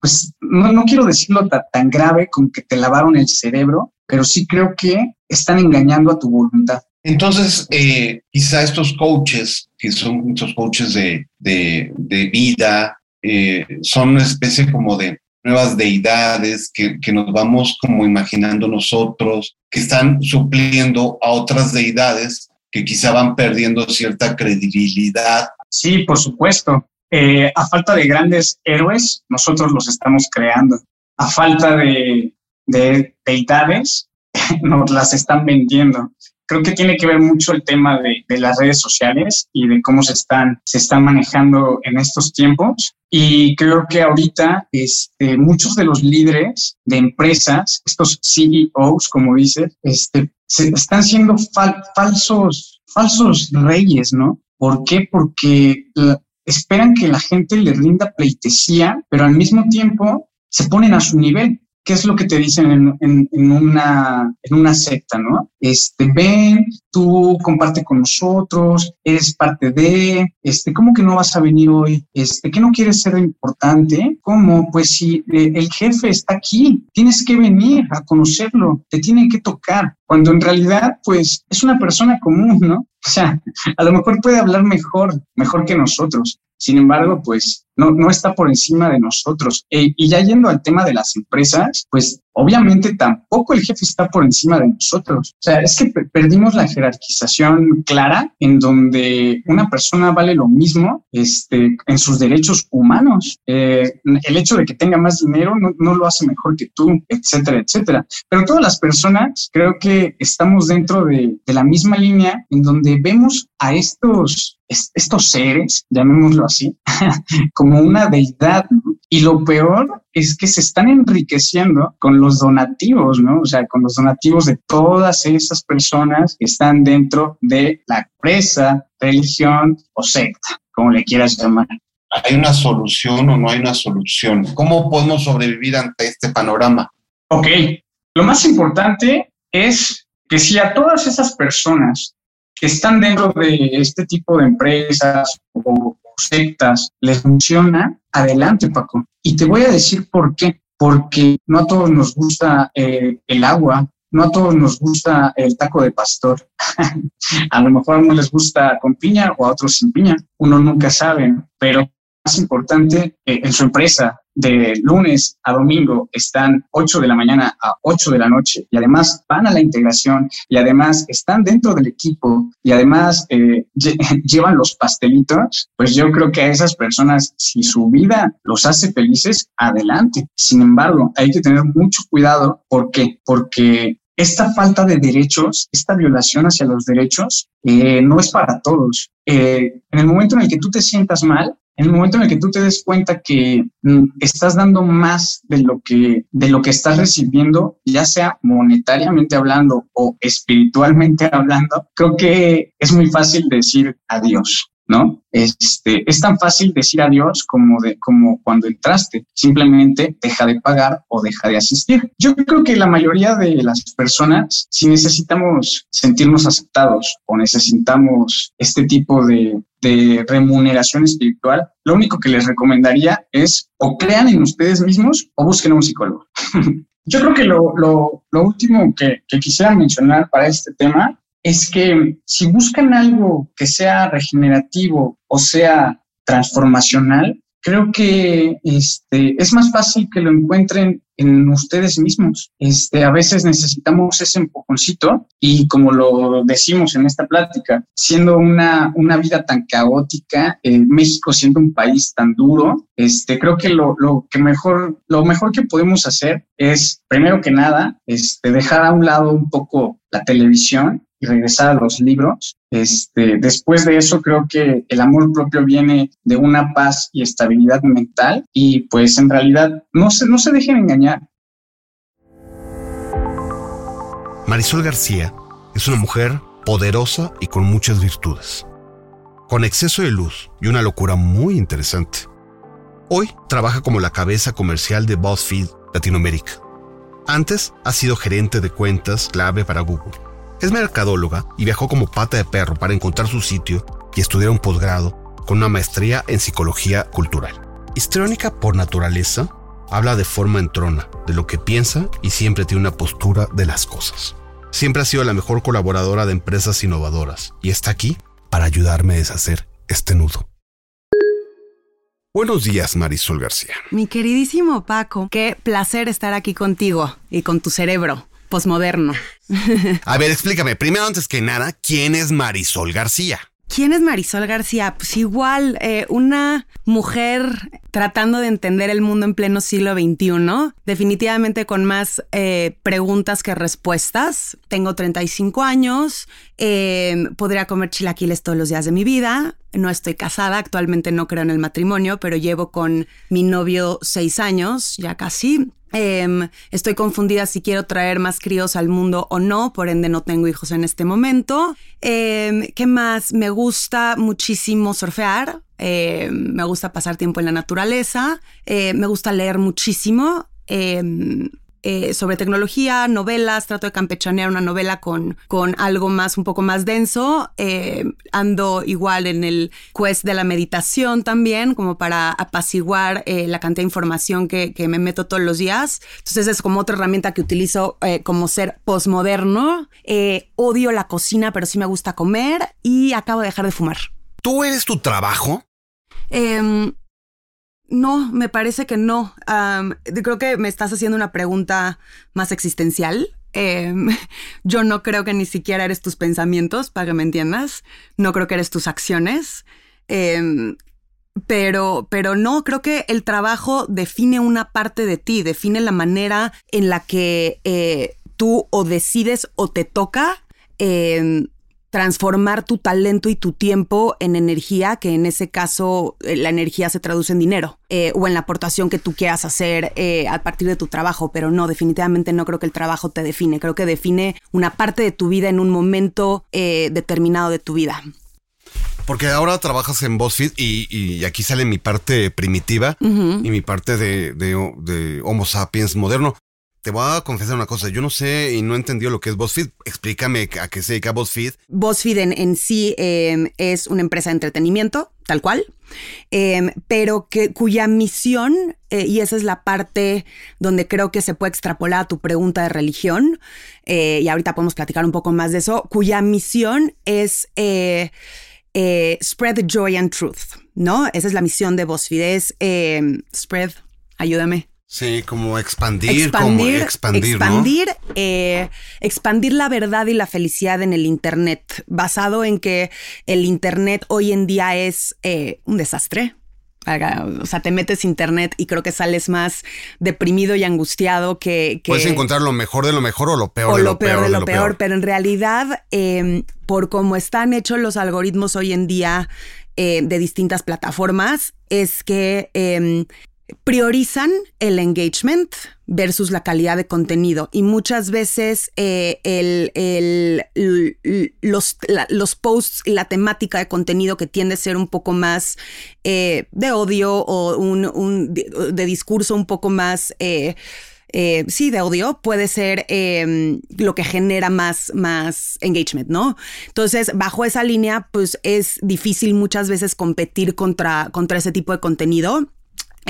pues, no, no quiero decirlo tan grave como que te lavaron el cerebro, pero sí creo que están engañando a tu voluntad. Entonces, eh, quizá estos coaches, que son estos coaches de, de, vida, eh, son una especie como de nuevas deidades que, que, nos vamos como imaginando nosotros, que están supliendo a otras deidades que quizá van perdiendo cierta credibilidad. Sí, por supuesto. Eh, a falta de grandes héroes, nosotros los estamos creando. A falta de, de deidades, nos las están vendiendo. Creo que tiene que ver mucho el tema de, de, las redes sociales y de cómo se están, se están manejando en estos tiempos. Y creo que ahorita este, muchos de los líderes de empresas, estos CEOs, como dice, este, se están siendo falsos, falsos reyes, ¿no? ¿Por qué? Porque esperan que la gente le rinda pleitesía, pero al mismo tiempo se ponen a su nivel. ¿Qué es lo que te dicen en, una, en una secta, no? Este, ven, tú comparte con nosotros, eres parte de, este, ¿cómo que no vas a venir hoy? Este, ¿qué no quieres ser importante? ¿Cómo? Pues si eh, el jefe está aquí, tienes que venir a conocerlo, te tienen que tocar, cuando en realidad, pues, es una persona común, ¿no? O sea, a lo mejor puede hablar mejor, mejor que nosotros. Sin embargo, pues no, no está por encima de nosotros. Eh, y ya yendo al tema de las empresas, pues obviamente tampoco el jefe está por encima de nosotros. O sea, es que perdimos la jerarquización clara en donde una persona vale lo mismo este, en sus derechos humanos. Eh, el hecho de que tenga más dinero no, no, lo hace mejor que tú, etcétera, etcétera. Pero todas las personas creo que estamos dentro de, la misma línea en donde vemos a estos, estos seres, llamémoslo así, como una deidad. Y lo peor es que se están enriqueciendo con los donativos, ¿no? O sea, con los donativos de todas esas personas que están dentro de la empresa, religión o secta, como le quieras llamar. ¿Hay una solución o no hay una solución? ¿Cómo podemos sobrevivir ante este panorama? Ok, lo más importante es que si a todas esas personas que están dentro de este tipo de empresas o, sectas les funciona, adelante, Paco. Y te voy a decir por qué. Porque no a todos nos gusta eh, el agua, no a todos nos gusta el taco de pastor. a lo mejor a uno les gusta con piña o a otros sin piña. Uno nunca sabe, pero más importante, eh, en su empresa de lunes a domingo están 8 de la mañana a 8 de la noche y además van a la integración y además están dentro del equipo y además eh, llevan los pastelitos, pues yo creo que a esas personas, si su vida los hace felices, adelante. Sin embargo, hay que tener mucho cuidado. ¿Por? Porque esta falta de derechos, esta violación hacia los derechos, eh, no es para todos. en el momento en el que tú te sientas mal, en el momento en el que tú te des cuenta que mm, estás dando más de lo que, de lo que estás recibiendo, ya sea monetariamente hablando o espiritualmente hablando, creo que es muy fácil decir adiós. ¿No? Este, es tan fácil decir adiós como, de, como cuando entraste. Simplemente deja de pagar o deja de asistir. Yo creo que la mayoría de las personas, si necesitamos sentirnos aceptados o necesitamos este tipo de, de remuneración espiritual, lo único que les recomendaría es o crean en ustedes mismos o busquen a un psicólogo. Yo creo que lo, lo, lo último que, que, quisiera mencionar para este tema es que si buscan algo que sea regenerativo o sea transformacional, creo que este, es más fácil que lo encuentren en ustedes mismos. Este, a veces necesitamos ese empujoncito y como lo decimos en esta plática, siendo una, una vida tan caótica, eh, México siendo un país tan duro, este, creo que lo, que mejor, lo mejor que podemos hacer es, primero que nada, dejar a un lado un poco la televisión y regresar a los libros. Este, después de eso, creo que el amor propio viene de una paz y estabilidad mental y pues en realidad no se, no se dejen engañar. Marisol García es una mujer poderosa y con muchas virtudes, con exceso de luz y una locura muy interesante. Hoy trabaja como la cabeza comercial de BuzzFeed Latinoamérica. Antes ha sido gerente de cuentas clave para Google es mercadóloga y viajó como pata de perro para encontrar su sitio y estudiar un posgrado con una maestría en psicología cultural. Histriónica por naturaleza, habla de forma entrona, de lo que piensa y siempre tiene una postura de las cosas. Siempre ha sido la mejor colaboradora de empresas innovadoras y está aquí para ayudarme a deshacer este nudo. Buenos días, Marisol García. Mi queridísimo Paco, qué placer estar aquí contigo y con tu cerebro posmoderno. A ver, explícame, primero antes que nada, ¿quién es Marisol García? ¿Quién es Marisol García? Pues igual, eh, una mujer tratando de entender el mundo en pleno siglo XXI, definitivamente con más eh, preguntas que respuestas. Tengo 35 años, eh, podría comer chilaquiles todos los días de mi vida, no estoy casada, actualmente no creo en el matrimonio, pero llevo con mi novio seis años, ya casi. Em, estoy confundida si quiero traer más críos al mundo o no, por ende no tengo hijos en este momento. Em, ¿Qué más? Me gusta muchísimo surfear, em, me gusta pasar tiempo en la naturaleza, eh, me gusta leer muchísimo. Eh, sobre tecnología, novelas, trato de campechanear una novela con, con algo más, un poco más denso. Eh, ando igual en el quest de la meditación también, como para apaciguar eh, la cantidad de información que, que, me meto todos los días. Entonces es como otra herramienta que utilizo como ser postmoderno. odio la cocina, pero sí me gusta comer y acabo de dejar de fumar. ¿Tú eres tu trabajo? No, me parece que no. creo que me estás haciendo una pregunta más existencial. Em, yo no creo que ni siquiera eres tus pensamientos, para que me entiendas. No creo que eres tus acciones. Em, pero, pero no, creo que el trabajo define una parte de ti, define la manera en la que eh, tú o decides o te toca em, transformar tu talento y tu tiempo en energía, que en ese caso eh, la energía se traduce en dinero, eh, o en la aportación que tú quieras hacer eh, a partir de tu trabajo, pero no, definitivamente no creo que el trabajo te define, creo que define una parte de tu vida en un momento determinado de tu vida. Porque ahora trabajas en BuzzFeed y, aquí sale mi parte primitiva y mi parte de Homo sapiens moderno. Te voy a confesar una cosa, yo no sé y no he entendido lo que es BuzzFeed. Explícame a qué se dedica BuzzFeed. BuzzFeed en, sí em, es una empresa de entretenimiento, tal cual, em, pero que, cuya misión, eh, y esa es la parte donde creo que se puede extrapolar a tu pregunta de religión, eh, y ahorita podemos platicar un poco más de eso, cuya misión es... Eh, spread joy and truth, ¿no? Esa es la misión de BuzzFeed, es em, spread, ayúdame. Sí, como expandir, expandir expandir, expandir, eh, expandir la verdad y la felicidad en el Internet, basado en que el Internet hoy en día es eh, un desastre. O sea, te metes internet y creo que sales más deprimido y angustiado que... Puedes encontrar lo mejor de lo mejor o lo peor de lo, peor, de lo, peor, Pero en realidad, em, por cómo están hechos los algoritmos hoy en día eh, de distintas plataformas, es que em, priorizan el engagement versus la calidad de contenido y muchas veces eh, los, los, posts y la temática de contenido que tiende a ser un poco más eh, de odio o un, de, discurso un poco más... Eh, sí, de odio, puede ser em, lo que genera más, más engagement, ¿no? Entonces, bajo esa línea, pues es difícil muchas veces competir contra, contra ese tipo de contenido.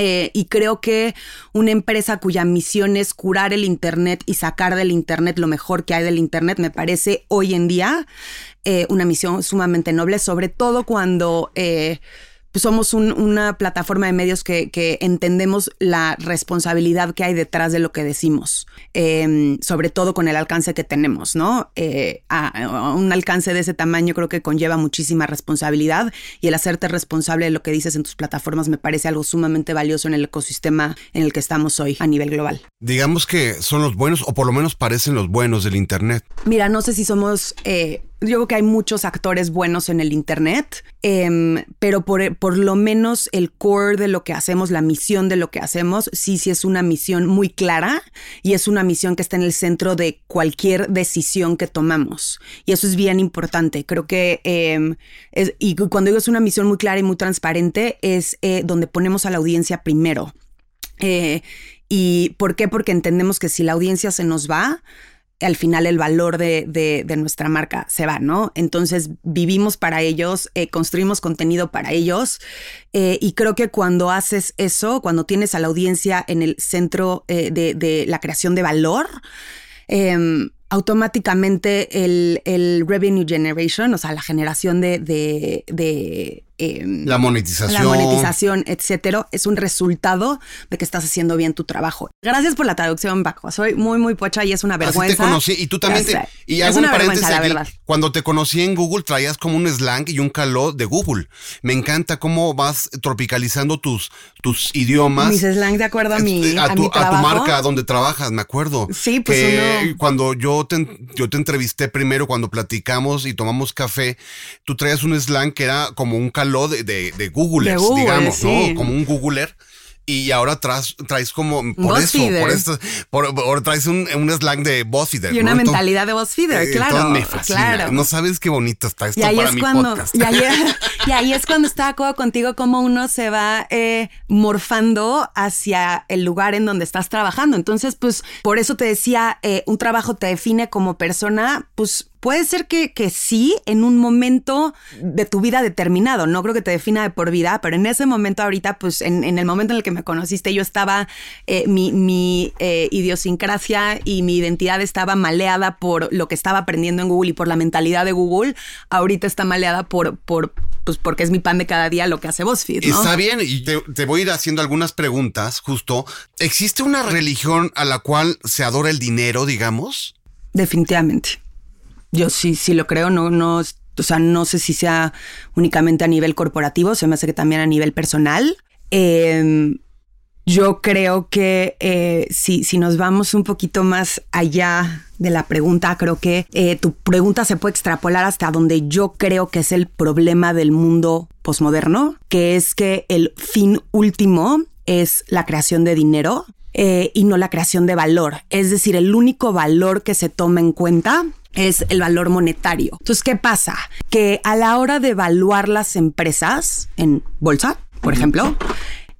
Eh, y creo que una empresa cuya misión es curar el Internet y sacar del Internet lo mejor que hay del Internet, me parece hoy en día eh, una misión sumamente noble, sobre todo cuando eh, pues somos una plataforma de medios que, entendemos la responsabilidad que hay detrás de lo que decimos, em, sobre todo con el alcance que tenemos, ¿no? Eh, a, un alcance de ese tamaño creo que conlleva muchísima responsabilidad y el hacerte responsable de lo que dices en tus plataformas me parece algo sumamente valioso en el ecosistema en el que estamos hoy a nivel global. Digamos que son los buenos, o por lo menos parecen los buenos del Internet. Mira, no sé si somos eh, yo creo que hay muchos actores buenos en el Internet, em, pero por, por, lo menos el core de lo que hacemos, la misión de lo que hacemos, sí, sí es una misión muy clara y es una misión que está en el centro de cualquier decisión que tomamos. Y eso es bien importante. Creo que, em, y cuando digo es una misión muy clara y muy transparente, es eh, donde ponemos a la audiencia primero. Eh, ¿Y por qué? Porque entendemos que si la audiencia se nos va, al final el valor de, nuestra marca se va, ¿no? Entonces vivimos para ellos, eh, construimos contenido para ellos eh, y creo que cuando haces eso, cuando tienes a la audiencia en el centro eh, de, la creación de valor, em, automáticamente el, revenue generation, o sea, la generación de, Em, la monetización. La monetización, etcétera, es un resultado de que estás haciendo bien tu trabajo. Gracias por la traducción, Paco. Soy muy, muy pocha y es una vergüenza. Así te conocí y tú también te. Y hago una un la verdad. Cuando te conocí en Google, traías como un slang y un caló de Google. Me encanta cómo vas tropicalizando tus, tus idiomas. Mis slang de acuerdo a mi. A, tu, a, tu marca donde trabajas, me acuerdo. Sí, pues que cuando yo te, yo te entrevisté primero, cuando platicamos y tomamos café, tú traías un slang que era como un caló de, de, de Googlers, digamos, ¿no? Como un Googler y ahora traes, traes como por eso, por esto, por, traes un, un, slang de BuzzFeeder. Y una mentalidad de BuzzFeeder, eh, claro. me fascina. Claro. No sabes qué bonito está esto y ahí para es mi cuando, podcast. Y ahí, y ahí, es cuando está de acuerdo contigo cómo uno se va eh, morfando hacia el lugar en donde estás trabajando. Entonces, pues, por eso te decía, eh, un trabajo te define como persona, pues Puede ser que, que sí en un momento de tu vida determinado, no creo que te defina de por vida, pero en ese momento ahorita, pues en, el momento en el que me conociste, yo estaba, eh, mi, mi eh, idiosincrasia y mi identidad estaba maleada por lo que estaba aprendiendo en Google y por la mentalidad de Google, ahorita está maleada por, por pues porque es mi pan de cada día lo que hace BuzzFeed. ¿no? Está bien, y te, te voy a ir haciendo algunas preguntas, justo. ¿Existe una religión a la cual se adora el dinero, digamos? Definitivamente. Yo sí, sí lo creo, no, no, o sea, no sé si sea únicamente a nivel corporativo, se me hace que también a nivel personal. Em, yo creo que eh, si, si, nos vamos un poquito más allá de la pregunta, creo que eh, tu pregunta se puede extrapolar hasta donde yo creo que es el problema del mundo posmoderno, que es que el fin último es la creación de dinero eh, y no la creación de valor. Es decir, el único valor que se toma en cuenta es el valor monetario. Entonces, ¿qué pasa? Que a la hora de evaluar las empresas en bolsa, por ejemplo,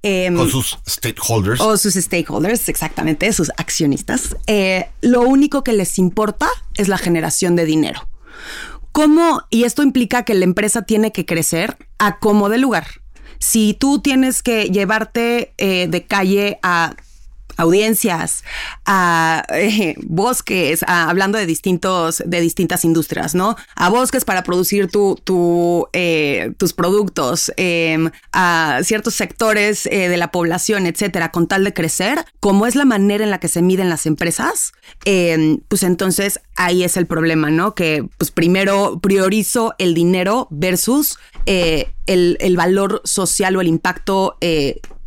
eh, con sus stakeholders. O sus stakeholders, exactamente, sus accionistas. Eh, lo único que les importa es la generación de dinero. ¿Cómo? Y esto implica que la empresa tiene que crecer a como de lugar. Si tú tienes que llevarte eh, de calle a audiencias, a eh, bosques, hablando de distintos, de distintas industrias, ¿no? A bosques para producir tu, eh, tus productos, em, a ciertos sectores eh, de la población, etcétera, con tal de crecer, como es la manera en la que se miden las empresas, em, pues entonces ahí es el problema, ¿no? Que pues primero priorizo el dinero versus el, el, valor social o el impacto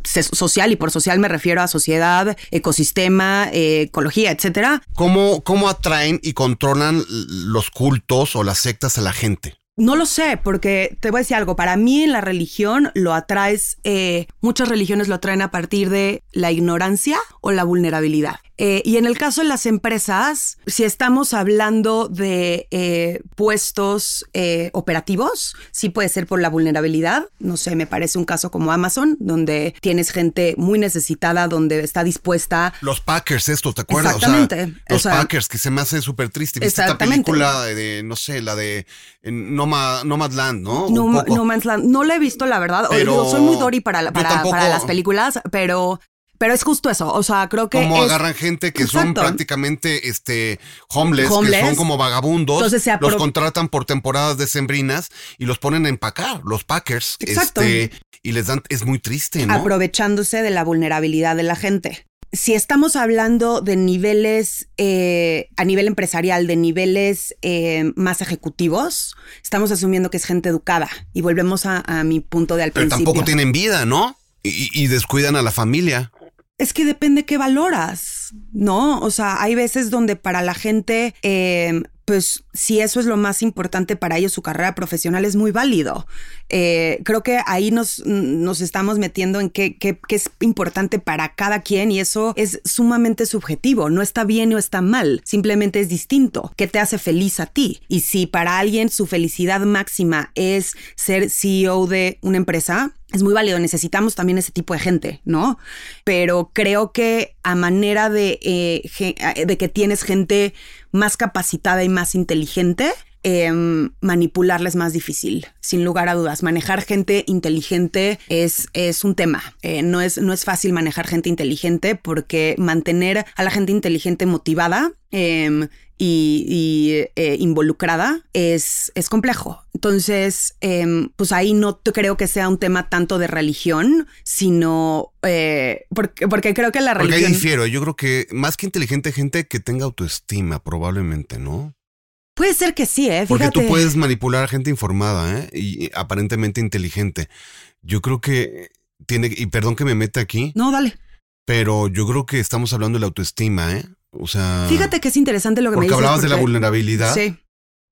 social, y por social me refiero a sociedad, ecosistema, ecología, etcétera. ¿Cómo, ¿Cómo atraen y controlan los cultos o las sectas a la gente? No lo sé, porque te voy a decir algo. Para mí en la religión lo atraes, eh, muchas religiones lo atraen a partir de la ignorancia o la vulnerabilidad. Eh, y en el caso de las empresas, si estamos hablando de eh, puestos eh, operativos, sí puede ser por la vulnerabilidad. No sé, me parece un caso como Amazon, donde tienes gente muy necesitada, donde está dispuesta. Los Packers, esto, ¿te acuerdas? Exactamente. los Packers, que se me hace súper triste. ¿Viste esta película de, no sé, la de Nomadland, ¿no? No, Nomadland. No la he visto, la verdad. Pero... soy muy Dory para, para, para las películas, pero pero es justo eso, o sea, creo que... Como agarran gente que son prácticamente este, homeless, que son como vagabundos, Entonces los contratan por temporadas decembrinas y los ponen a empacar, los packers. Exacto. Este, y les dan, es muy triste, ¿no? Aprovechándose de la vulnerabilidad de la gente. Si estamos hablando de niveles eh, a nivel empresarial, de niveles eh, más ejecutivos, estamos asumiendo que es gente educada. Y volvemos a, mi punto de al Pero tampoco tienen vida, ¿no? y, descuidan a la familia. Es que depende qué valoras, ¿no? O sea, hay veces donde para la gente eh, pues si eso es lo más importante para ellos, su carrera profesional es muy válido. Eh, creo que ahí nos, nos estamos metiendo en qué, qué, es importante para cada quien y eso es sumamente subjetivo. No está bien o está mal, simplemente es distinto. ¿Qué te hace feliz a ti? Y si para alguien su felicidad máxima es ser CEO de una empresa, es muy válido, necesitamos también ese tipo de gente, ¿no? Pero creo que a manera de, eh, de que tienes gente más capacitada y más inteligente, em, manipularla es más difícil, sin lugar a dudas. Manejar gente inteligente es, es un tema. Eh, no, es, no es fácil manejar gente inteligente porque mantener a la gente inteligente motivada em, y, eh, involucrada es, es complejo. Entonces, em, pues ahí no creo que sea un tema tanto de religión, sino eh, porque, porque, creo que la religión... Porque ahí difiero, yo creo que más que inteligente, gente que tenga autoestima, probablemente, ¿no? Puede ser que sí, ¿eh? Porque tú puedes manipular a gente informada, ¿eh? Y aparentemente inteligente. Yo creo que tiene, y perdón que me meta aquí. No, dale. Pero yo creo que estamos hablando de la autoestima, ¿eh? O sea. Fíjate que es interesante lo que me dices. Porque hablabas de la vulnerabilidad. Sí.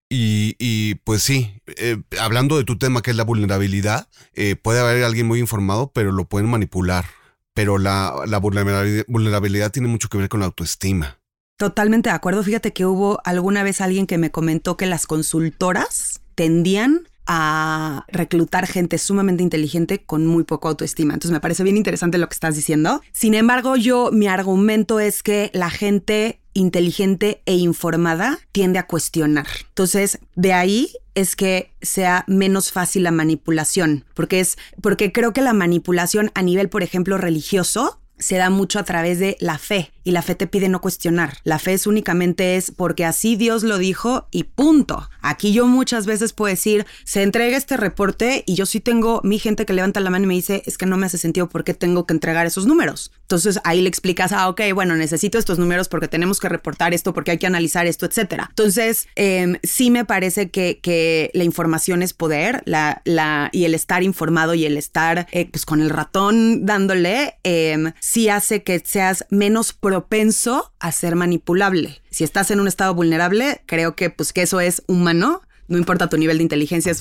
Y, y pues sí, eh, hablando de tu tema que es la vulnerabilidad, eh, puede haber alguien muy informado, pero lo pueden manipular. Pero la, la vulnerabilidad, tiene mucho que ver con la autoestima. Totalmente de acuerdo. Fíjate que hubo alguna vez alguien que me comentó que las consultoras tendían a reclutar gente sumamente inteligente con muy poco autoestima. Entonces me parece bien interesante lo que estás diciendo. Sin embargo, yo mi argumento es que la gente inteligente e informada tiende a cuestionar. Entonces, de ahí es que sea menos fácil la manipulación, porque es porque creo que la manipulación a nivel, por ejemplo, religioso se da mucho a través de la fe y la fe te pide no cuestionar. La fe es únicamente es porque así Dios lo dijo y punto. Aquí yo muchas veces puedo decir, se entrega este reporte y yo sí tengo mi gente que levanta la mano y me dice, es que no me hace sentido por qué tengo que entregar esos números. Entonces ahí le explicas, ah, ok, bueno, necesito estos números porque tenemos que reportar esto, porque hay que analizar esto, etcétera. Entonces, em, sí me parece que, que, la información es poder, la, la, y el estar informado y el estar eh, pues con el ratón dándole, eh, sí hace que seas menos propenso a ser manipulable. Si estás en un estado vulnerable, creo que pues que eso es humano, no importa tu nivel de inteligencia,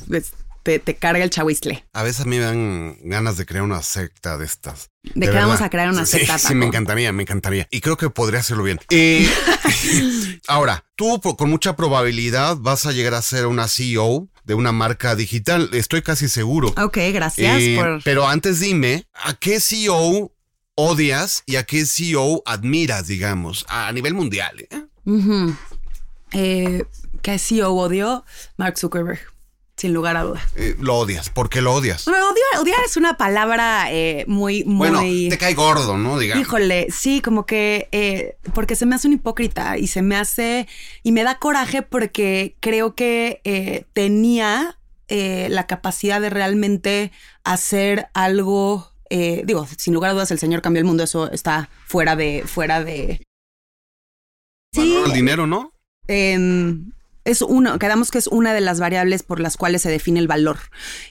te, carga el chahuizle. A veces a mí me dan ganas de crear una secta de estas. ¿De, qué vamos a crear una secta? Sí, me encantaría, me encantaría. Y creo que podría hacerlo bien. Eh, ahora, tú con mucha probabilidad vas a llegar a ser una CEO de una marca digital. Estoy casi seguro. Ok, gracias eh, Pero antes dime, ¿a qué CEO odias y a qué CEO admiras, digamos, a nivel mundial? ¿eh? eh qué CEO odio? Mark Zuckerberg. Sin lugar a dudas. Eh, lo odias. ¿Por qué lo odias? odiar, es una palabra muy, muy. Bueno, te cae gordo, ¿no? Digamos. Híjole, sí, como que. Porque se me hace un hipócrita y se me hace. Y me da coraje porque creo que tenía la capacidad de realmente hacer algo eh, digo, sin lugar a dudas, el Señor cambió el mundo, eso está fuera de, fuera de. Sí. El dinero, ¿no? Eh, es uno, quedamos que es una de las variables por las cuales se define el valor.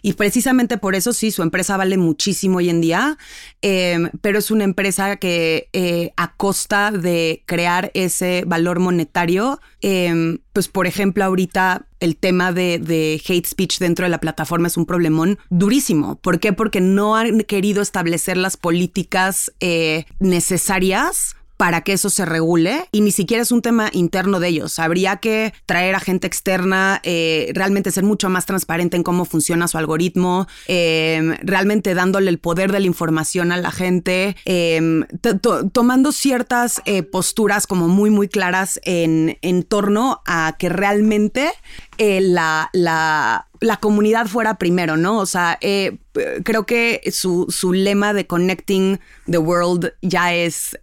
Y precisamente por eso sí, su empresa vale muchísimo hoy en día, em, pero es una empresa que eh, a costa de crear ese valor monetario, em, pues por ejemplo ahorita el tema de, de, hate speech dentro de la plataforma es un problemón durísimo. ¿Por qué? Porque no han querido establecer las políticas eh, necesarias para que eso se regule y ni siquiera es un tema interno de ellos. Habría que traer a gente externa, eh, realmente ser mucho más transparente en cómo funciona su algoritmo, em, realmente dándole el poder de la información a la gente, em, tomando ciertas eh, posturas como muy, muy claras en, en torno a que realmente eh, la, la, la, comunidad fuera primero, ¿no? O sea, creo que su, su, lema de Connecting the World ya es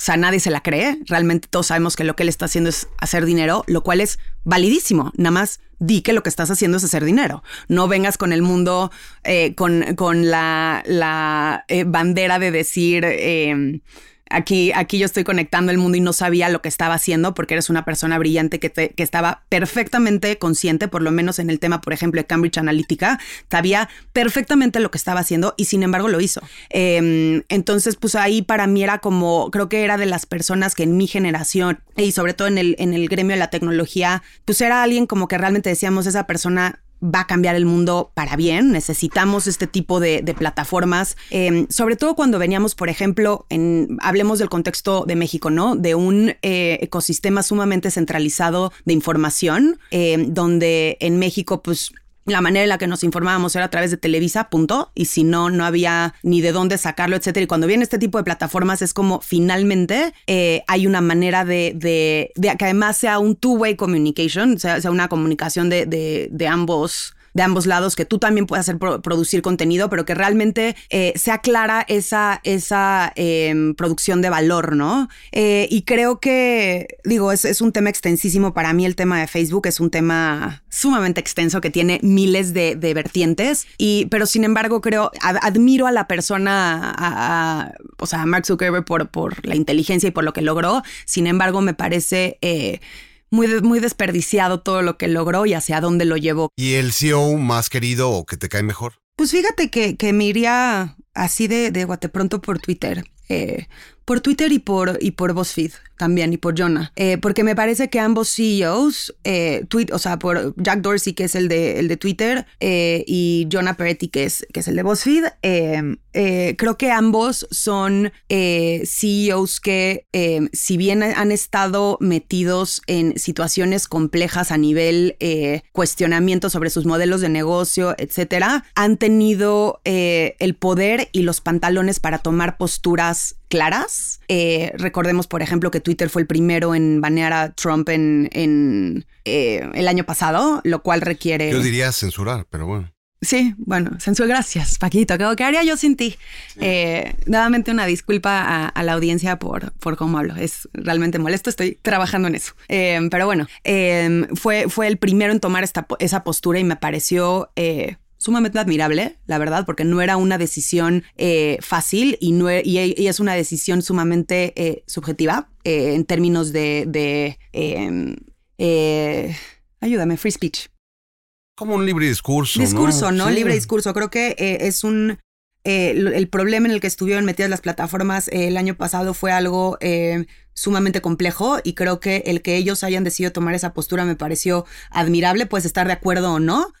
o sea, nadie se la cree. Realmente todos sabemos que lo que él está haciendo es hacer dinero, lo cual es validísimo. Nada más di que lo que estás haciendo es hacer dinero. No vengas con el mundo eh, con, con, la, la eh, bandera de decir... Eh, aquí, aquí yo estoy conectando el mundo y no sabía lo que estaba haciendo porque eres una persona brillante que, que estaba perfectamente consciente, por lo menos en el tema, por ejemplo, de Cambridge Analytica, sabía perfectamente lo que estaba haciendo y sin embargo lo hizo. Em, entonces, pues ahí para mí era como, creo que era de las personas que en mi generación y sobre todo en el, en el gremio de la tecnología, pues era alguien como que realmente decíamos, esa persona va a cambiar el mundo para bien. Necesitamos este tipo de, plataformas, em, sobre todo cuando veníamos, por ejemplo, en, hablemos del contexto de México, ¿no? De un eh, ecosistema sumamente centralizado de información, em, donde en México, pues la manera en la que nos informábamos era a través de Televisa, punto. Y si no, no había ni de dónde sacarlo, etcétera. Y cuando viene este tipo de plataformas es como finalmente eh, hay una manera de, de, que además sea un two-way communication, sea, sea una comunicación de, de, de ambos de ambos lados, que tú también puedas hacer producir contenido, pero que realmente eh, sea clara esa, esa em, producción de valor, ¿no? Eh, y creo que, digo, es, es, un tema extensísimo para mí el tema de Facebook, es un tema sumamente extenso que tiene miles de, vertientes, y, pero sin embargo creo, admiro a la persona, o sea, a Mark Zuckerberg por, por la inteligencia y por lo que logró, sin embargo me parece... Eh, muy, muy desperdiciado todo lo que logró y hacia dónde lo llevó. ¿Y el CEO más querido o que te cae mejor? Pues fíjate que, que me iría así de, de guate pronto por Twitter. Eh, por Twitter y por, y por BuzzFeed también y por Jonah. Eh, porque me parece que ambos CEOs, eh, o sea, por Jack Dorsey, que es el de, el de Twitter, y Jonah Peretti, que es, que es el de BuzzFeed, creo que ambos son CEOs que, si bien han estado metidos en situaciones complejas a nivel cuestionamiento sobre sus modelos de negocio, etcétera, han tenido el poder y los pantalones para tomar posturas claras. Eh, recordemos, por ejemplo, que Twitter fue el primero en banear a Trump en, en eh, el año pasado, lo cual requiere... Yo diría censurar, pero bueno. Sí, bueno, censura, gracias, Paquito. ¿Qué, haría yo sin ti? Eh, nuevamente una disculpa a, la audiencia por, por cómo hablo. Es realmente molesto, estoy trabajando en eso. Eh, pero bueno, eh, fue, fue el primero en tomar esta, esa postura y me pareció sumamente admirable, la verdad, porque no era una decisión fácil y, no, e, y, es una decisión sumamente subjetiva en términos de... de ayúdame, free speech. Como un libre discurso. Discurso, ¿no? Libre discurso. Creo que eh, es un... Eh, el problema en el que estuvieron metidas las plataformas eh, el año pasado fue algo sumamente complejo y creo que el que ellos hayan decidido tomar esa postura me pareció admirable, puedes estar de acuerdo o no,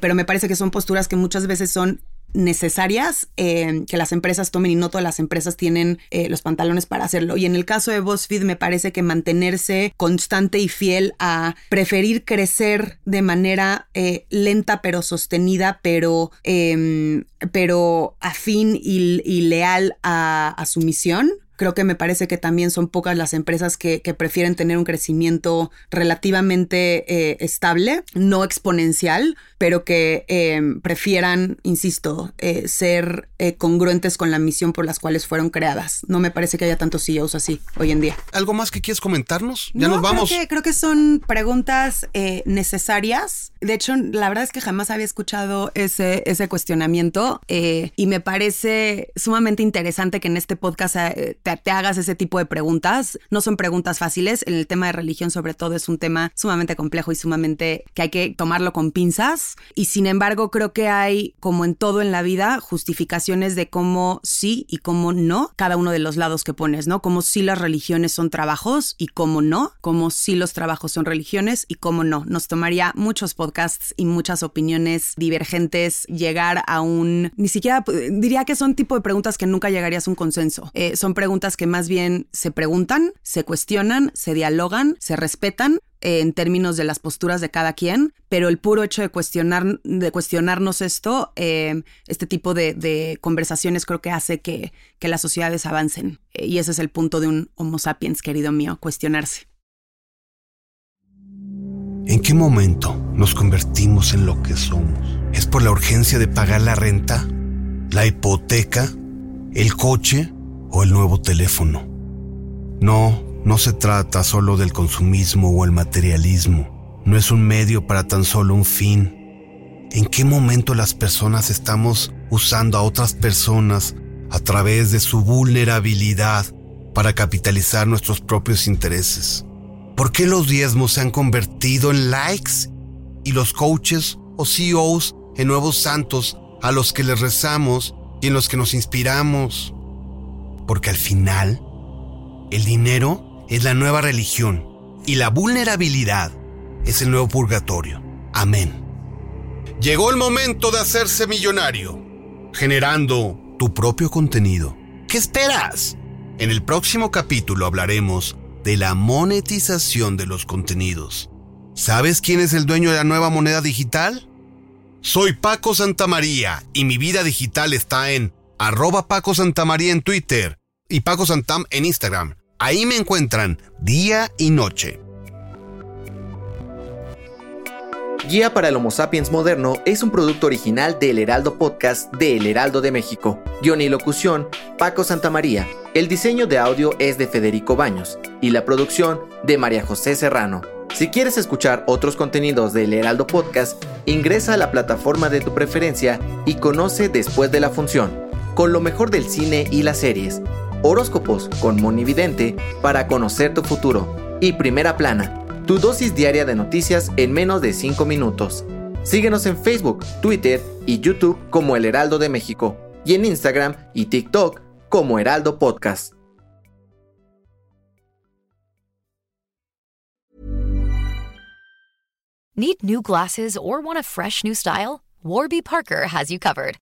pero me parece que son posturas que muchas veces son necesarias eh, que las empresas tomen y no todas las empresas tienen eh, los pantalones para hacerlo. Y en el caso de BuzzFeed me parece que mantenerse constante y fiel a preferir crecer de manera eh, lenta pero sostenida, pero, em, pero afín y, y leal a su misión, Creo que me parece que también son pocas las empresas que, prefieren tener un crecimiento relativamente eh, estable, no exponencial, pero que em, prefieran, insisto, eh, ser eh, congruentes con la misión por las cuales fueron creadas. No me parece que haya tantos CEOs así hoy en día. ¿Algo más que quieres comentarnos? Ya nos vamos. Creo que, creo que son preguntas necesarias. De hecho, la verdad es que jamás había escuchado ese, ese cuestionamiento y me parece sumamente interesante que en este podcast te, hagas ese tipo de preguntas. No son preguntas fáciles. En el tema de religión, sobre todo, es un tema sumamente complejo y sumamente que hay que tomarlo con pinzas. Y sin embargo, creo que hay, como en todo en la vida, justificaciones de cómo sí y cómo no, cada uno de los lados que pones, ¿no? Como si las religiones son trabajos y cómo no, como si los trabajos son religiones y cómo no. Nos tomaría muchos podcasts y muchas opiniones divergentes llegar a un, ni siquiera diría que son tipo de preguntas que nunca llegarías a un consenso. Eh, son preguntas que más bien se preguntan, se cuestionan, se dialogan, se respetan eh, en términos de las posturas de cada quien, pero el puro hecho de, cuestionar, de cuestionarnos esto, eh, este tipo de, conversaciones creo que hace que, que las sociedades avancen. Eh, y ese es el punto de un Homo sapiens, querido mío, cuestionarse. ¿En qué momento nos convertimos en lo que somos? ¿Es por la urgencia de pagar la renta, la hipoteca, el coche o el nuevo teléfono. No, no se trata solo del consumismo o el materialismo. No es un medio para tan solo un fin. ¿En qué momento las personas estamos usando a otras personas a través de su vulnerabilidad para capitalizar nuestros propios intereses? ¿Por qué los diezmos se han convertido en likes y los coaches o CEOs en nuevos santos a los que les rezamos y en los que nos inspiramos? Porque al final, el dinero es la nueva religión y la vulnerabilidad es el nuevo purgatorio. Amén. Llegó el momento de hacerse millonario, generando tu propio contenido. ¿Qué esperas? En el próximo capítulo hablaremos de la monetización de los contenidos. ¿Sabes quién es el dueño de la nueva moneda digital? Soy Paco Santamaría y mi vida digital está en arroba Paco Santamaría en Twitter y Paco Santam en Instagram. Ahí me encuentran día y noche. Guía para el Homo Sapiens Moderno es un producto original del Heraldo Podcast de El Heraldo de México. Guión y locución, Paco Santamaría. El diseño de audio es de Federico Baños y la producción de María José Serrano. Si quieres escuchar otros contenidos del Heraldo Podcast, ingresa a la plataforma de tu preferencia y conoce después de la función con lo mejor del cine y las series, horóscopos con Monividente para conocer tu futuro y Primera Plana, tu dosis diaria de noticias en menos de 5 minutos. Síguenos en Facebook, Twitter y YouTube como El Heraldo de México y en Instagram y TikTok como Heraldo Podcast. Need new glasses or want a fresh new style? Warby Parker has you covered.